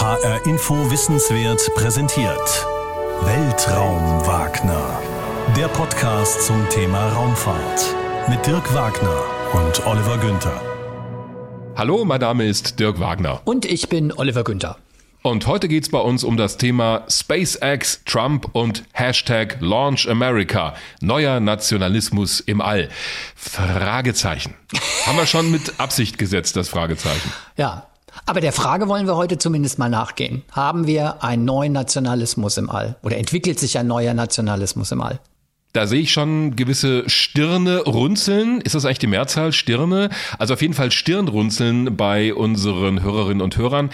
HR Info Wissenswert präsentiert. Weltraum Wagner. Der Podcast zum Thema Raumfahrt. Mit Dirk Wagner und Oliver Günther. Hallo, mein Name ist Dirk Wagner. Und ich bin Oliver Günther. Und heute geht's bei uns um das Thema SpaceX, Trump und Hashtag Launch America. Neuer Nationalismus im All. Fragezeichen. Haben wir schon mit Absicht gesetzt, das Fragezeichen. Ja, aber der Frage wollen wir heute zumindest mal nachgehen. Haben wir einen neuen Nationalismus im All? Oder entwickelt sich ein neuer Nationalismus im All? Da sehe ich schon gewisse Stirne runzeln. Ist das eigentlich die Mehrzahl? Stirne? Also auf jeden Fall Stirnrunzeln bei unseren Hörerinnen und Hörern.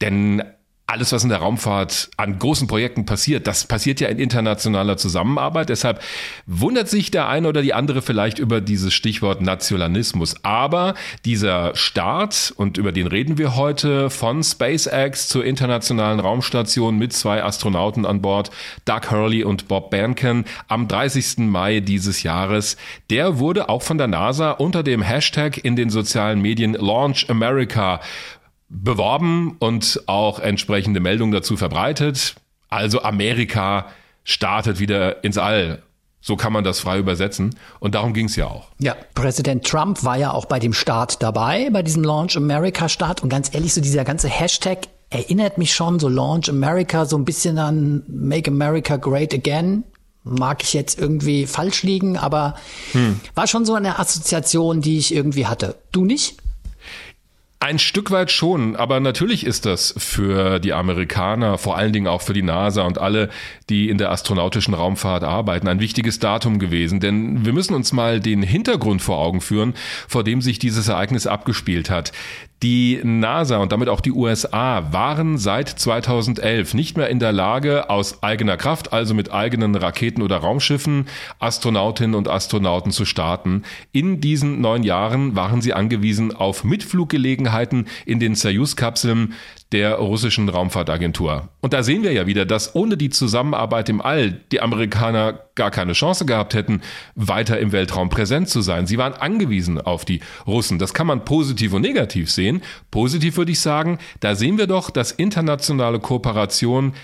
Denn alles, was in der Raumfahrt an großen Projekten passiert, das passiert ja in internationaler Zusammenarbeit. Deshalb wundert sich der eine oder die andere vielleicht über dieses Stichwort Nationalismus. Aber dieser Start, und über den reden wir heute, von SpaceX zur internationalen Raumstation mit zwei Astronauten an Bord, Doug Hurley und Bob Behnken, am 30. Mai dieses Jahres, der wurde auch von der NASA unter dem Hashtag in den sozialen Medien Launch America beworben und auch entsprechende Meldungen dazu verbreitet. Also Amerika startet wieder ins All. So kann man das frei übersetzen. Und darum ging es ja auch. Ja, Präsident Trump war ja auch bei dem Start dabei, bei diesem Launch America Start. Und ganz ehrlich, so dieser ganze Hashtag erinnert mich schon, so Launch America, so ein bisschen an Make America Great Again. Mag ich jetzt irgendwie falsch liegen, aber hm. war schon so eine Assoziation, die ich irgendwie hatte. Du nicht? Ein Stück weit schon, aber natürlich ist das für die Amerikaner, vor allen Dingen auch für die NASA und alle, die in der astronautischen Raumfahrt arbeiten, ein wichtiges Datum gewesen. Denn wir müssen uns mal den Hintergrund vor Augen führen, vor dem sich dieses Ereignis abgespielt hat. Die NASA und damit auch die USA waren seit 2011 nicht mehr in der Lage, aus eigener Kraft, also mit eigenen Raketen oder Raumschiffen, Astronautinnen und Astronauten zu starten. In diesen neun Jahren waren sie angewiesen auf Mitfluggelegenheiten in den Soyuz-Kapseln der russischen Raumfahrtagentur. Und da sehen wir ja wieder, dass ohne die Zusammenarbeit im All die Amerikaner gar keine Chance gehabt hätten, weiter im Weltraum präsent zu sein. Sie waren angewiesen auf die Russen. Das kann man positiv und negativ sehen. Positiv würde ich sagen, da sehen wir doch, dass internationale Kooperation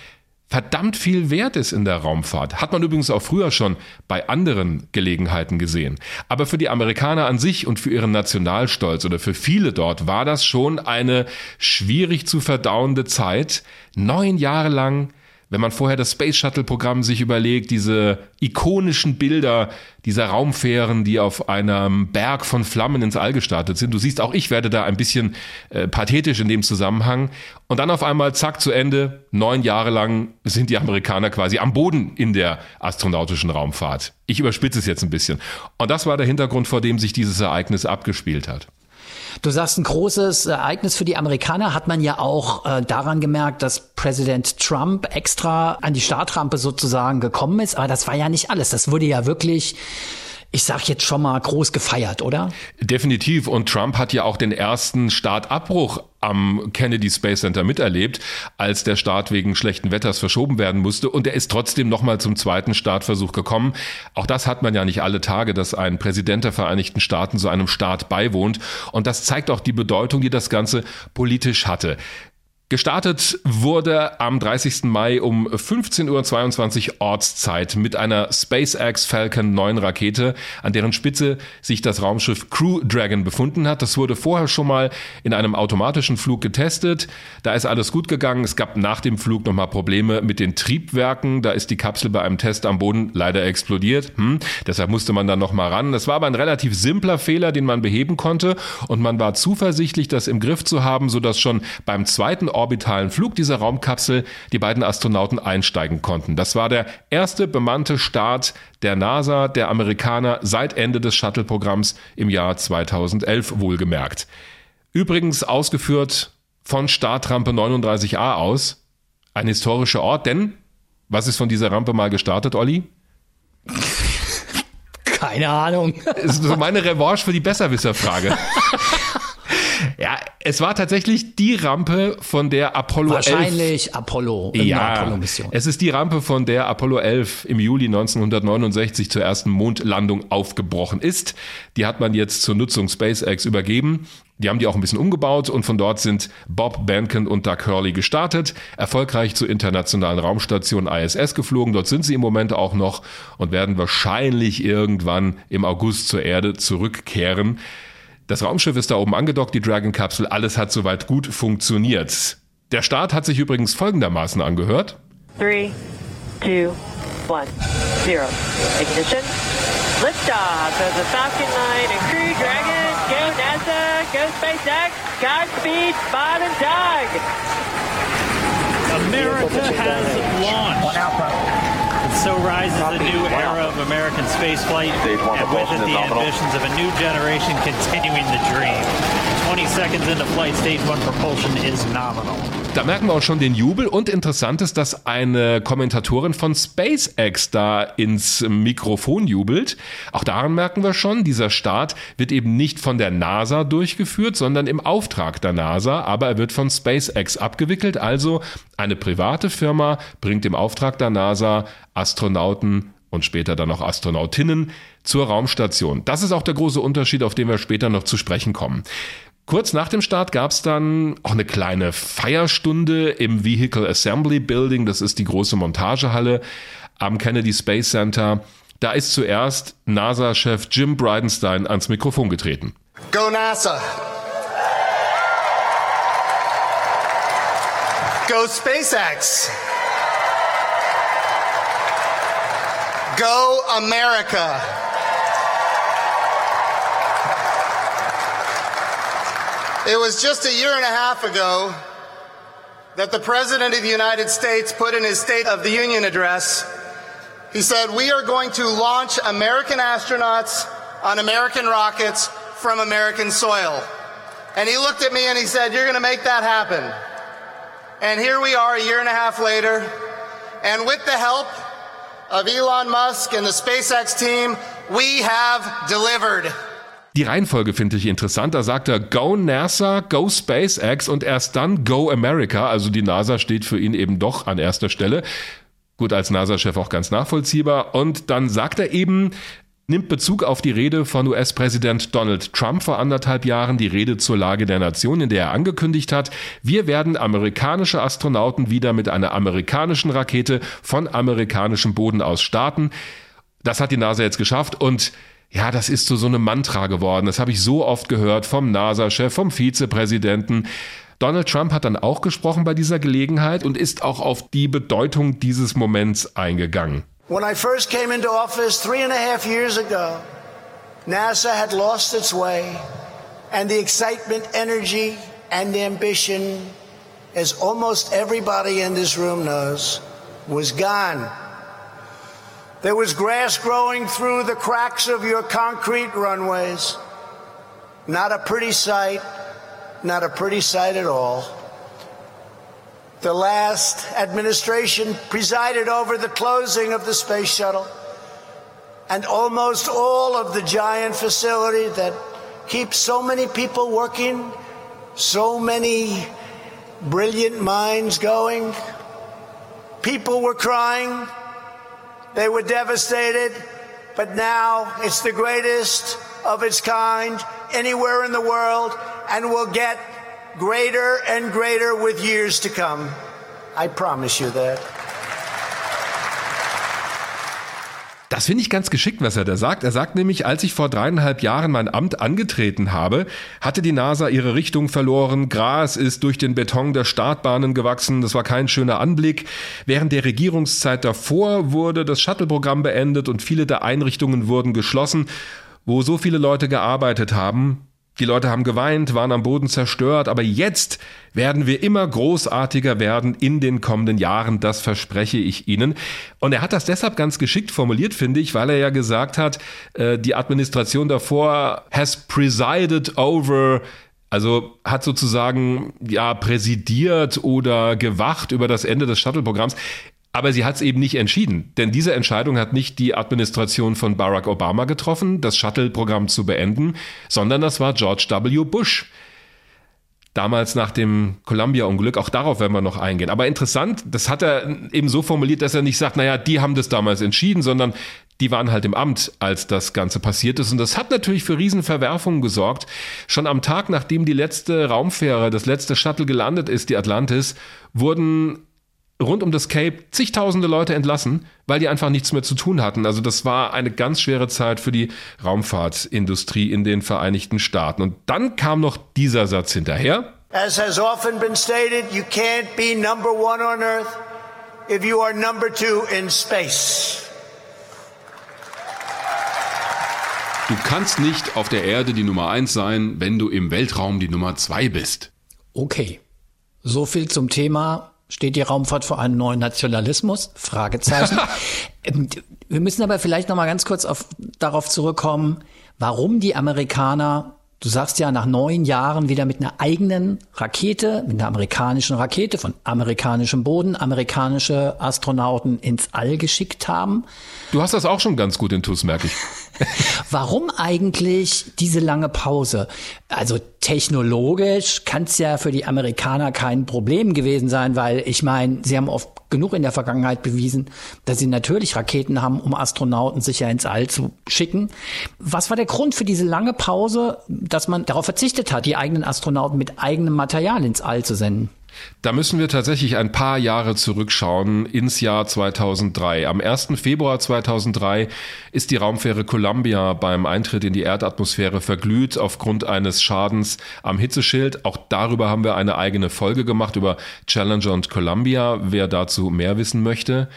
verdammt viel wert ist in der Raumfahrt. Hat man übrigens auch früher schon bei anderen Gelegenheiten gesehen. Aber für die Amerikaner an sich und für ihren Nationalstolz oder für viele dort war das schon eine schwierig zu verdauende Zeit. Neun Jahre lang wenn man vorher das Space Shuttle Programm sich überlegt, diese ikonischen Bilder dieser Raumfähren, die auf einem Berg von Flammen ins All gestartet sind. Du siehst, auch ich werde da ein bisschen äh, pathetisch in dem Zusammenhang. Und dann auf einmal, zack, zu Ende. Neun Jahre lang sind die Amerikaner quasi am Boden in der astronautischen Raumfahrt. Ich überspitze es jetzt ein bisschen. Und das war der Hintergrund, vor dem sich dieses Ereignis abgespielt hat. Du sagst, ein großes Ereignis für die Amerikaner hat man ja auch äh, daran gemerkt, dass Präsident Trump extra an die Startrampe sozusagen gekommen ist. Aber das war ja nicht alles. Das wurde ja wirklich ich sag jetzt schon mal groß gefeiert, oder? Definitiv. Und Trump hat ja auch den ersten Startabbruch am Kennedy Space Center miterlebt, als der Start wegen schlechten Wetters verschoben werden musste. Und er ist trotzdem nochmal zum zweiten Startversuch gekommen. Auch das hat man ja nicht alle Tage, dass ein Präsident der Vereinigten Staaten so einem Start beiwohnt. Und das zeigt auch die Bedeutung, die das Ganze politisch hatte. Gestartet wurde am 30. Mai um 15.22 Uhr Ortszeit mit einer SpaceX Falcon 9 Rakete, an deren Spitze sich das Raumschiff Crew Dragon befunden hat. Das wurde vorher schon mal in einem automatischen Flug getestet. Da ist alles gut gegangen. Es gab nach dem Flug nochmal Probleme mit den Triebwerken. Da ist die Kapsel bei einem Test am Boden leider explodiert. Hm. Deshalb musste man dann nochmal ran. Das war aber ein relativ simpler Fehler, den man beheben konnte. Und man war zuversichtlich, das im Griff zu haben, sodass schon beim zweiten orbitalen Flug dieser Raumkapsel die beiden Astronauten einsteigen konnten. Das war der erste bemannte Start der NASA, der Amerikaner seit Ende des Shuttle-Programms im Jahr 2011 wohlgemerkt. Übrigens ausgeführt von Startrampe 39a aus. Ein historischer Ort, denn was ist von dieser Rampe mal gestartet, Olli? Keine Ahnung. Das ist so meine Revanche für die Besserwisserfrage. Ja, es war tatsächlich die Rampe, von der Apollo Wahrscheinlich 11, Apollo. Ja, Apollo-Mission. Es ist die Rampe, von der Apollo 11 im Juli 1969 zur ersten Mondlandung aufgebrochen ist. Die hat man jetzt zur Nutzung SpaceX übergeben. Die haben die auch ein bisschen umgebaut und von dort sind Bob Bankin und Doug Hurley gestartet, erfolgreich zur internationalen Raumstation ISS geflogen. Dort sind sie im Moment auch noch und werden wahrscheinlich irgendwann im August zur Erde zurückkehren. Das Raumschiff ist da oben angedockt, die Dragon-Kapsel, alles hat soweit gut funktioniert. Der Start hat sich übrigens folgendermaßen angehört. 3, 2, 1, 0. Ignition. Liftoff of the Falcon 9 and Crew Dragon. Go NASA, go SpaceX, Godspeed, Bob and Doug. America has launched. So rises a new era of American spaceflight, and with it the ambitions of a new generation continuing the dream. 20 seconds into flight, stage one propulsion is nominal. Da merken wir auch schon den Jubel und interessant ist, dass eine Kommentatorin von SpaceX da ins Mikrofon jubelt. Auch daran merken wir schon, dieser Start wird eben nicht von der NASA durchgeführt, sondern im Auftrag der NASA, aber er wird von SpaceX abgewickelt. Also eine private Firma bringt im Auftrag der NASA Astronauten und später dann auch Astronautinnen zur Raumstation. Das ist auch der große Unterschied, auf den wir später noch zu sprechen kommen. Kurz nach dem Start gab es dann auch eine kleine Feierstunde im Vehicle Assembly Building. Das ist die große Montagehalle am Kennedy Space Center. Da ist zuerst NASA-Chef Jim Bridenstine ans Mikrofon getreten. Go NASA! Go SpaceX! Go America! It was just a year and a half ago that the President of the United States put in his State of the Union address, he said, We are going to launch American astronauts on American rockets from American soil. And he looked at me and he said, You're going to make that happen. And here we are a year and a half later, and with the help of Elon Musk and the SpaceX team, we have delivered. Die Reihenfolge finde ich interessant. Da sagt er Go NASA, Go SpaceX und erst dann Go America. Also die NASA steht für ihn eben doch an erster Stelle. Gut, als NASA-Chef auch ganz nachvollziehbar. Und dann sagt er eben, nimmt Bezug auf die Rede von US-Präsident Donald Trump vor anderthalb Jahren, die Rede zur Lage der Nation, in der er angekündigt hat, wir werden amerikanische Astronauten wieder mit einer amerikanischen Rakete von amerikanischem Boden aus starten. Das hat die NASA jetzt geschafft und ja, das ist so, so eine Mantra geworden. Das habe ich so oft gehört vom NASA-Chef, vom Vizepräsidenten. Donald Trump hat dann auch gesprochen bei dieser Gelegenheit und ist auch auf die Bedeutung dieses Moments eingegangen. When I first came into office three and a half years ago, NASA had lost its way, and the excitement, energy, and ambition, as almost everybody in this room knows, was gone. There was grass growing through the cracks of your concrete runways. Not a pretty sight, not a pretty sight at all. The last administration presided over the closing of the space shuttle and almost all of the giant facility that keeps so many people working, so many brilliant minds going. People were crying, they were devastated, but now it's the greatest of its kind anywhere in the world and will get greater and greater with years to come. I promise you that. Das finde ich ganz geschickt, was er da sagt. Er sagt nämlich, als ich vor dreieinhalb Jahren mein Amt angetreten habe, hatte die NASA ihre Richtung verloren. Gras ist durch den Beton der Startbahnen gewachsen. Das war kein schöner Anblick. Während der Regierungszeit davor wurde das Shuttle-Programm beendet und viele der Einrichtungen wurden geschlossen, wo so viele Leute gearbeitet haben. Die Leute haben geweint, waren am Boden zerstört, aber jetzt werden wir immer großartiger werden in den kommenden Jahren, das verspreche ich Ihnen. Und er hat das deshalb ganz geschickt formuliert, finde ich, weil er ja gesagt hat, äh, die Administration davor has presided over also hat sozusagen ja präsidiert oder gewacht über das Ende des Shuttle-Programms. Aber sie hat es eben nicht entschieden, denn diese Entscheidung hat nicht die Administration von Barack Obama getroffen, das Shuttle-Programm zu beenden, sondern das war George W. Bush. Damals nach dem Columbia-Unglück, auch darauf werden wir noch eingehen. Aber interessant, das hat er eben so formuliert, dass er nicht sagt, naja, die haben das damals entschieden, sondern die waren halt im Amt, als das Ganze passiert ist. Und das hat natürlich für Riesenverwerfungen gesorgt. Schon am Tag, nachdem die letzte Raumfähre, das letzte Shuttle gelandet ist, die Atlantis, wurden rund um das Cape zigtausende Leute entlassen, weil die einfach nichts mehr zu tun hatten. Also das war eine ganz schwere Zeit für die Raumfahrtindustrie in den Vereinigten Staaten. Und dann kam noch dieser Satz hinterher. As has often been stated, you can't be number one on Earth if you are number two in space. Du kannst nicht auf der Erde die Nummer eins sein, wenn du im Weltraum die Nummer zwei bist. Okay. So viel zum Thema Steht die Raumfahrt vor einem neuen Nationalismus? Fragezeichen. Ähm, wir müssen aber vielleicht noch mal ganz kurz auf, darauf zurückkommen, warum die Amerikaner Du sagst ja nach neun Jahren wieder mit einer eigenen Rakete, mit einer amerikanischen Rakete von amerikanischem Boden, amerikanische Astronauten ins All geschickt haben. Du hast das auch schon ganz gut in TUS, merke ich. Warum eigentlich diese lange Pause? Also technologisch kann es ja für die Amerikaner kein Problem gewesen sein, weil ich meine, sie haben oft genug in der Vergangenheit bewiesen, dass sie natürlich Raketen haben, um Astronauten sicher ins All zu schicken. Was war der Grund für diese lange Pause, dass man darauf verzichtet hat, die eigenen Astronauten mit eigenem Material ins All zu senden? Da müssen wir tatsächlich ein paar Jahre zurückschauen ins Jahr 2003. Am 1. Februar 2003 ist die Raumfähre Columbia beim Eintritt in die Erdatmosphäre verglüht aufgrund eines Schadens am Hitzeschild. Auch darüber haben wir eine eigene Folge gemacht über Challenger und Columbia, wer dazu mehr wissen möchte.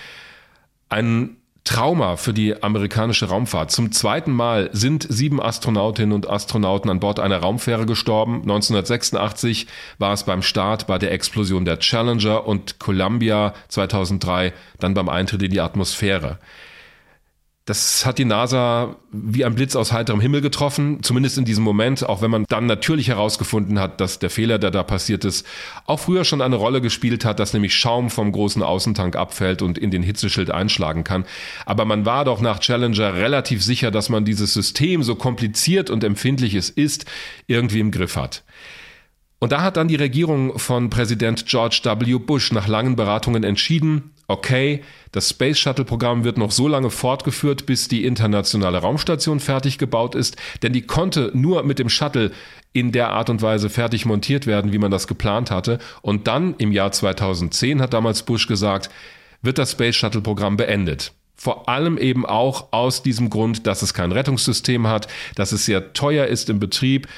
Ein Trauma für die amerikanische Raumfahrt. Zum zweiten Mal sind sieben Astronautinnen und Astronauten an Bord einer Raumfähre gestorben. 1986 war es beim Start bei der Explosion der Challenger und Columbia 2003 dann beim Eintritt in die Atmosphäre. Das hat die NASA wie ein Blitz aus heiterem Himmel getroffen, zumindest in diesem Moment, auch wenn man dann natürlich herausgefunden hat, dass der Fehler, der da passiert ist, auch früher schon eine Rolle gespielt hat, dass nämlich Schaum vom großen Außentank abfällt und in den Hitzeschild einschlagen kann. Aber man war doch nach Challenger relativ sicher, dass man dieses System, so kompliziert und empfindlich es ist, irgendwie im Griff hat. Und da hat dann die Regierung von Präsident George W. Bush nach langen Beratungen entschieden, okay, das Space Shuttle Programm wird noch so lange fortgeführt, bis die internationale Raumstation fertig gebaut ist, denn die konnte nur mit dem Shuttle in der Art und Weise fertig montiert werden, wie man das geplant hatte. Und dann im Jahr 2010 hat damals Bush gesagt, wird das Space Shuttle Programm beendet. Vor allem eben auch aus diesem Grund, dass es kein Rettungssystem hat, dass es sehr teuer ist im Betrieb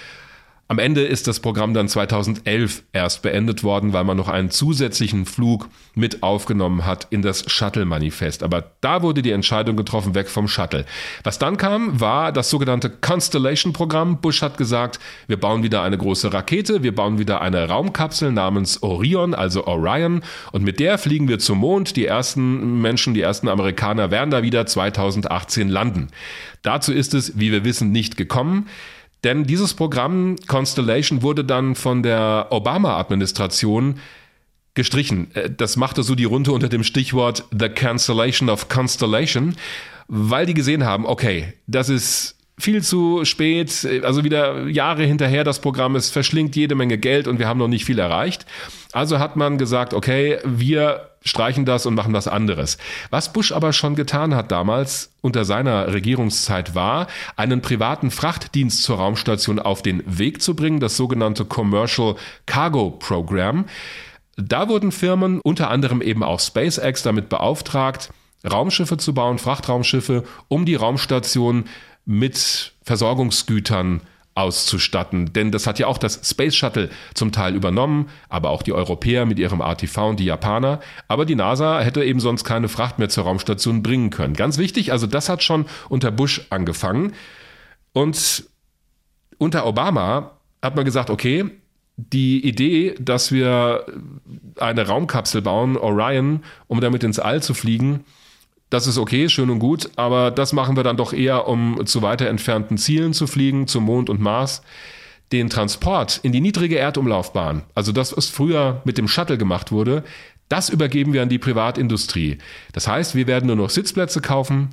am Ende ist das Programm dann 2011 erst beendet worden, weil man noch einen zusätzlichen Flug mit aufgenommen hat in das Shuttle-Manifest. Aber da wurde die Entscheidung getroffen, weg vom Shuttle. Was dann kam, war das sogenannte Constellation-Programm. Bush hat gesagt, wir bauen wieder eine große Rakete, wir bauen wieder eine Raumkapsel namens Orion, also Orion, und mit der fliegen wir zum Mond. Die ersten Menschen, die ersten Amerikaner werden da wieder 2018 landen. Dazu ist es, wie wir wissen, nicht gekommen. Denn dieses Programm Constellation wurde dann von der Obama-Administration gestrichen. Äh, das machte so die Runde unter dem Stichwort The Cancellation of Constellation, weil die gesehen haben, okay, das ist viel zu spät, also wieder Jahre hinterher das Programm, es verschlingt jede Menge Geld und wir haben noch nicht viel erreicht. Also hat man gesagt, okay, wir streichen das und machen was anderes. Was Bush aber schon getan hat damals unter seiner Regierungszeit war, einen privaten Frachtdienst zur Raumstation auf den Weg zu bringen, das sogenannte Commercial Cargo Program. Da wurden Firmen, unter anderem eben auch SpaceX, damit beauftragt, Raumschiffe zu bauen, Frachtraumschiffe, um die Raumstation mit Versorgungsgütern auszustatten. Denn das hat ja auch das Space Shuttle zum Teil übernommen, aber auch die Europäer mit ihrem RTV und die Japaner. Aber die NASA hätte eben sonst keine Fracht mehr zur Raumstation bringen können. Ganz wichtig, also das hat schon unter Bush angefangen. Und unter Obama hat man gesagt, okay, die Idee, dass wir eine Raumkapsel bauen, Orion, um damit ins All zu fliegen, das ist okay, schön und gut, aber das machen wir dann doch eher, um zu weiter entfernten Zielen zu fliegen, zum Mond und Mars. Den Transport in die niedrige Erdumlaufbahn, also das, was früher mit dem Shuttle gemacht wurde, das übergeben wir an die Privatindustrie. Das heißt, wir werden nur noch Sitzplätze kaufen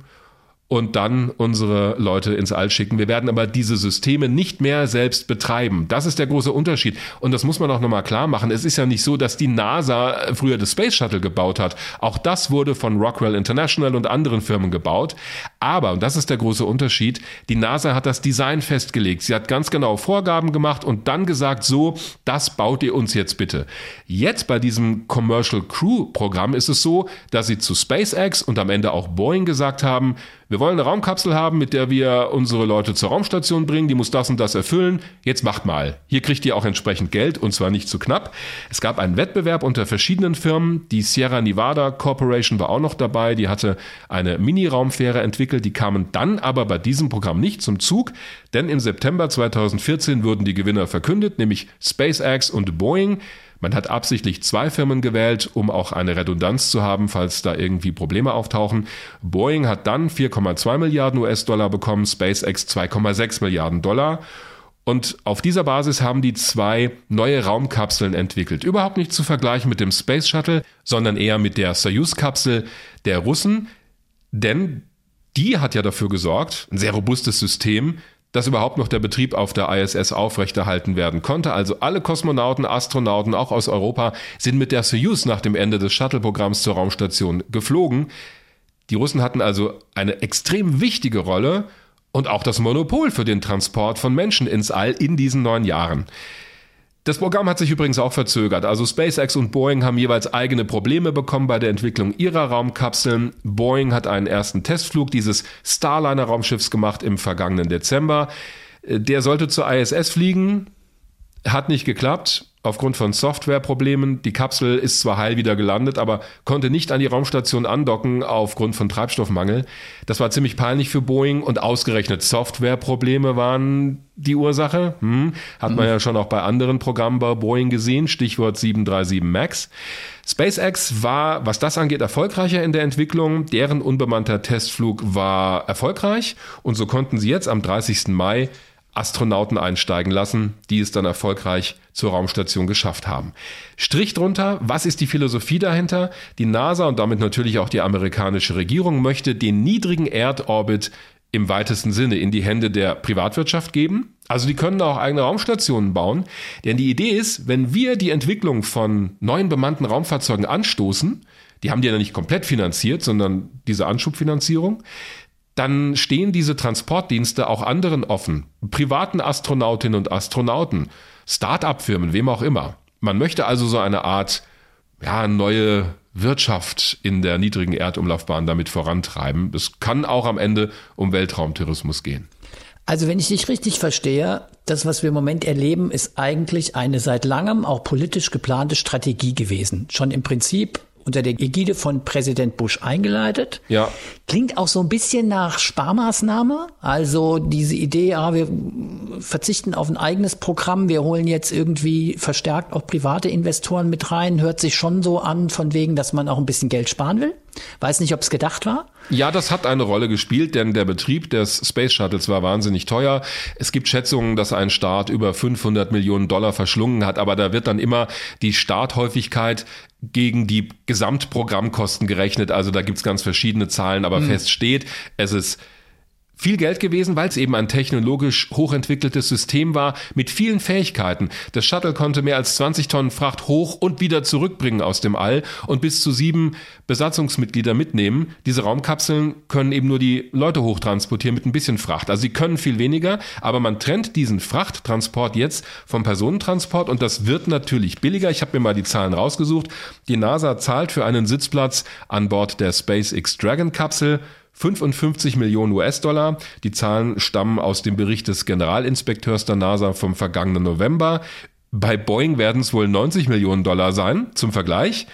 und dann unsere Leute ins All schicken. Wir werden aber diese Systeme nicht mehr selbst betreiben. Das ist der große Unterschied. Und das muss man auch nochmal klar machen. Es ist ja nicht so, dass die NASA früher das Space Shuttle gebaut hat. Auch das wurde von Rockwell International und anderen Firmen gebaut. Aber, und das ist der große Unterschied, die NASA hat das Design festgelegt. Sie hat ganz genau Vorgaben gemacht und dann gesagt, so, das baut ihr uns jetzt bitte. Jetzt bei diesem Commercial Crew Programm ist es so, dass sie zu SpaceX und am Ende auch Boeing gesagt haben, wir wollen eine Raumkapsel haben, mit der wir unsere Leute zur Raumstation bringen, die muss das und das erfüllen. Jetzt macht mal. Hier kriegt ihr auch entsprechend Geld und zwar nicht zu knapp. Es gab einen Wettbewerb unter verschiedenen Firmen. Die Sierra Nevada Corporation war auch noch dabei. Die hatte eine Mini-Raumfähre entwickelt. Die kamen dann aber bei diesem Programm nicht zum Zug, denn im September 2014 wurden die Gewinner verkündet, nämlich SpaceX und Boeing. Man hat absichtlich zwei Firmen gewählt, um auch eine Redundanz zu haben, falls da irgendwie Probleme auftauchen. Boeing hat dann 4,2 Milliarden US-Dollar bekommen, SpaceX 2,6 Milliarden Dollar. Und auf dieser Basis haben die zwei neue Raumkapseln entwickelt. Überhaupt nicht zu vergleichen mit dem Space Shuttle, sondern eher mit der Soyuz-Kapsel der Russen. Denn die hat ja dafür gesorgt, ein sehr robustes System, dass überhaupt noch der Betrieb auf der ISS aufrechterhalten werden konnte. Also alle Kosmonauten, Astronauten, auch aus Europa, sind mit der Soyuz nach dem Ende des Shuttle-Programms zur Raumstation geflogen. Die Russen hatten also eine extrem wichtige Rolle und auch das Monopol für den Transport von Menschen ins All in diesen neun Jahren. Das Programm hat sich übrigens auch verzögert. Also SpaceX und Boeing haben jeweils eigene Probleme bekommen bei der Entwicklung ihrer Raumkapseln. Boeing hat einen ersten Testflug dieses Starliner-Raumschiffs gemacht im vergangenen Dezember. Der sollte zur ISS fliegen, hat nicht geklappt aufgrund von Softwareproblemen. Die Kapsel ist zwar heil wieder gelandet, aber konnte nicht an die Raumstation andocken aufgrund von Treibstoffmangel. Das war ziemlich peinlich für Boeing und ausgerechnet Softwareprobleme waren die Ursache. Hm, hat man mhm. ja schon auch bei anderen Programmen bei Boeing gesehen, Stichwort 737 MAX. SpaceX war, was das angeht, erfolgreicher in der Entwicklung. Deren unbemannter Testflug war erfolgreich und so konnten sie jetzt am 30. Mai Astronauten einsteigen lassen, die es dann erfolgreich zur Raumstation geschafft haben. Strich drunter, was ist die Philosophie dahinter? Die NASA und damit natürlich auch die amerikanische Regierung möchte den niedrigen Erdorbit im weitesten Sinne in die Hände der Privatwirtschaft geben. Also die können auch eigene Raumstationen bauen. Denn die Idee ist, wenn wir die Entwicklung von neuen bemannten Raumfahrzeugen anstoßen, die haben die ja nicht komplett finanziert, sondern diese Anschubfinanzierung, dann stehen diese Transportdienste auch anderen offen, privaten Astronautinnen und Astronauten, Start-up-Firmen, wem auch immer. Man möchte also so eine Art ja, neue Wirtschaft in der niedrigen Erdumlaufbahn damit vorantreiben. Es kann auch am Ende um Weltraumtourismus gehen. Also wenn ich dich richtig verstehe, das, was wir im Moment erleben, ist eigentlich eine seit langem auch politisch geplante Strategie gewesen. Schon im Prinzip unter der Ägide von Präsident Bush eingeleitet. Ja. Klingt auch so ein bisschen nach Sparmaßnahme. Also diese Idee, ja, wir verzichten auf ein eigenes Programm, wir holen jetzt irgendwie verstärkt auch private Investoren mit rein, hört sich schon so an, von wegen, dass man auch ein bisschen Geld sparen will. Weiß nicht, ob es gedacht war. Ja, das hat eine Rolle gespielt, denn der Betrieb des Space Shuttles war wahnsinnig teuer. Es gibt Schätzungen, dass ein Start über 500 Millionen Dollar verschlungen hat, aber da wird dann immer die Starthäufigkeit gegen die Gesamtprogrammkosten gerechnet. Also da gibt's ganz verschiedene Zahlen, aber mhm. fest steht, es ist viel Geld gewesen, weil es eben ein technologisch hochentwickeltes System war mit vielen Fähigkeiten. Das Shuttle konnte mehr als 20 Tonnen Fracht hoch und wieder zurückbringen aus dem All und bis zu sieben Besatzungsmitglieder mitnehmen. Diese Raumkapseln können eben nur die Leute hochtransportieren mit ein bisschen Fracht. Also sie können viel weniger, aber man trennt diesen Frachttransport jetzt vom Personentransport und das wird natürlich billiger. Ich habe mir mal die Zahlen rausgesucht. Die NASA zahlt für einen Sitzplatz an Bord der SpaceX Dragon Kapsel 55 Millionen US-Dollar. Die Zahlen stammen aus dem Bericht des Generalinspekteurs der NASA vom vergangenen November. Bei Boeing werden es wohl 90 Millionen Dollar sein. Zum Vergleich.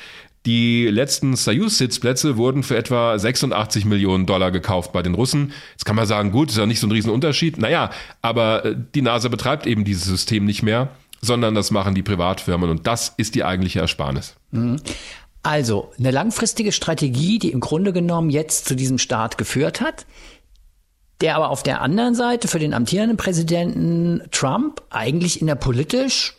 Die letzten Soyuz-Sitzplätze wurden für etwa 86 Millionen Dollar gekauft bei den Russen. Jetzt kann man sagen, gut, ist ja nicht so ein Riesenunterschied. Naja, aber äh, die NASA betreibt eben dieses System nicht mehr, sondern das machen die Privatfirmen und das ist die eigentliche Ersparnis. Mhm. Also eine langfristige Strategie, die im Grunde genommen jetzt zu diesem Start geführt hat, der aber auf der anderen Seite für den amtierenden Präsidenten Trump eigentlich in der politisch,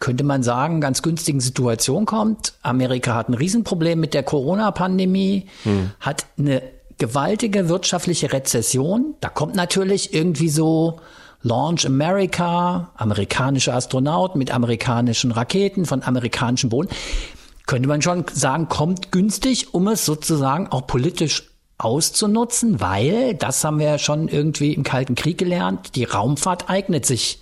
könnte man sagen, ganz günstigen Situation kommt. Amerika hat ein Riesenproblem mit der Corona-Pandemie, hm. hat eine gewaltige wirtschaftliche Rezession. Da kommt natürlich irgendwie so Launch America, amerikanische Astronauten mit amerikanischen Raketen von amerikanischem Boden könnte man schon sagen, kommt günstig, um es sozusagen auch politisch auszunutzen, weil, das haben wir ja schon irgendwie im Kalten Krieg gelernt, die Raumfahrt eignet sich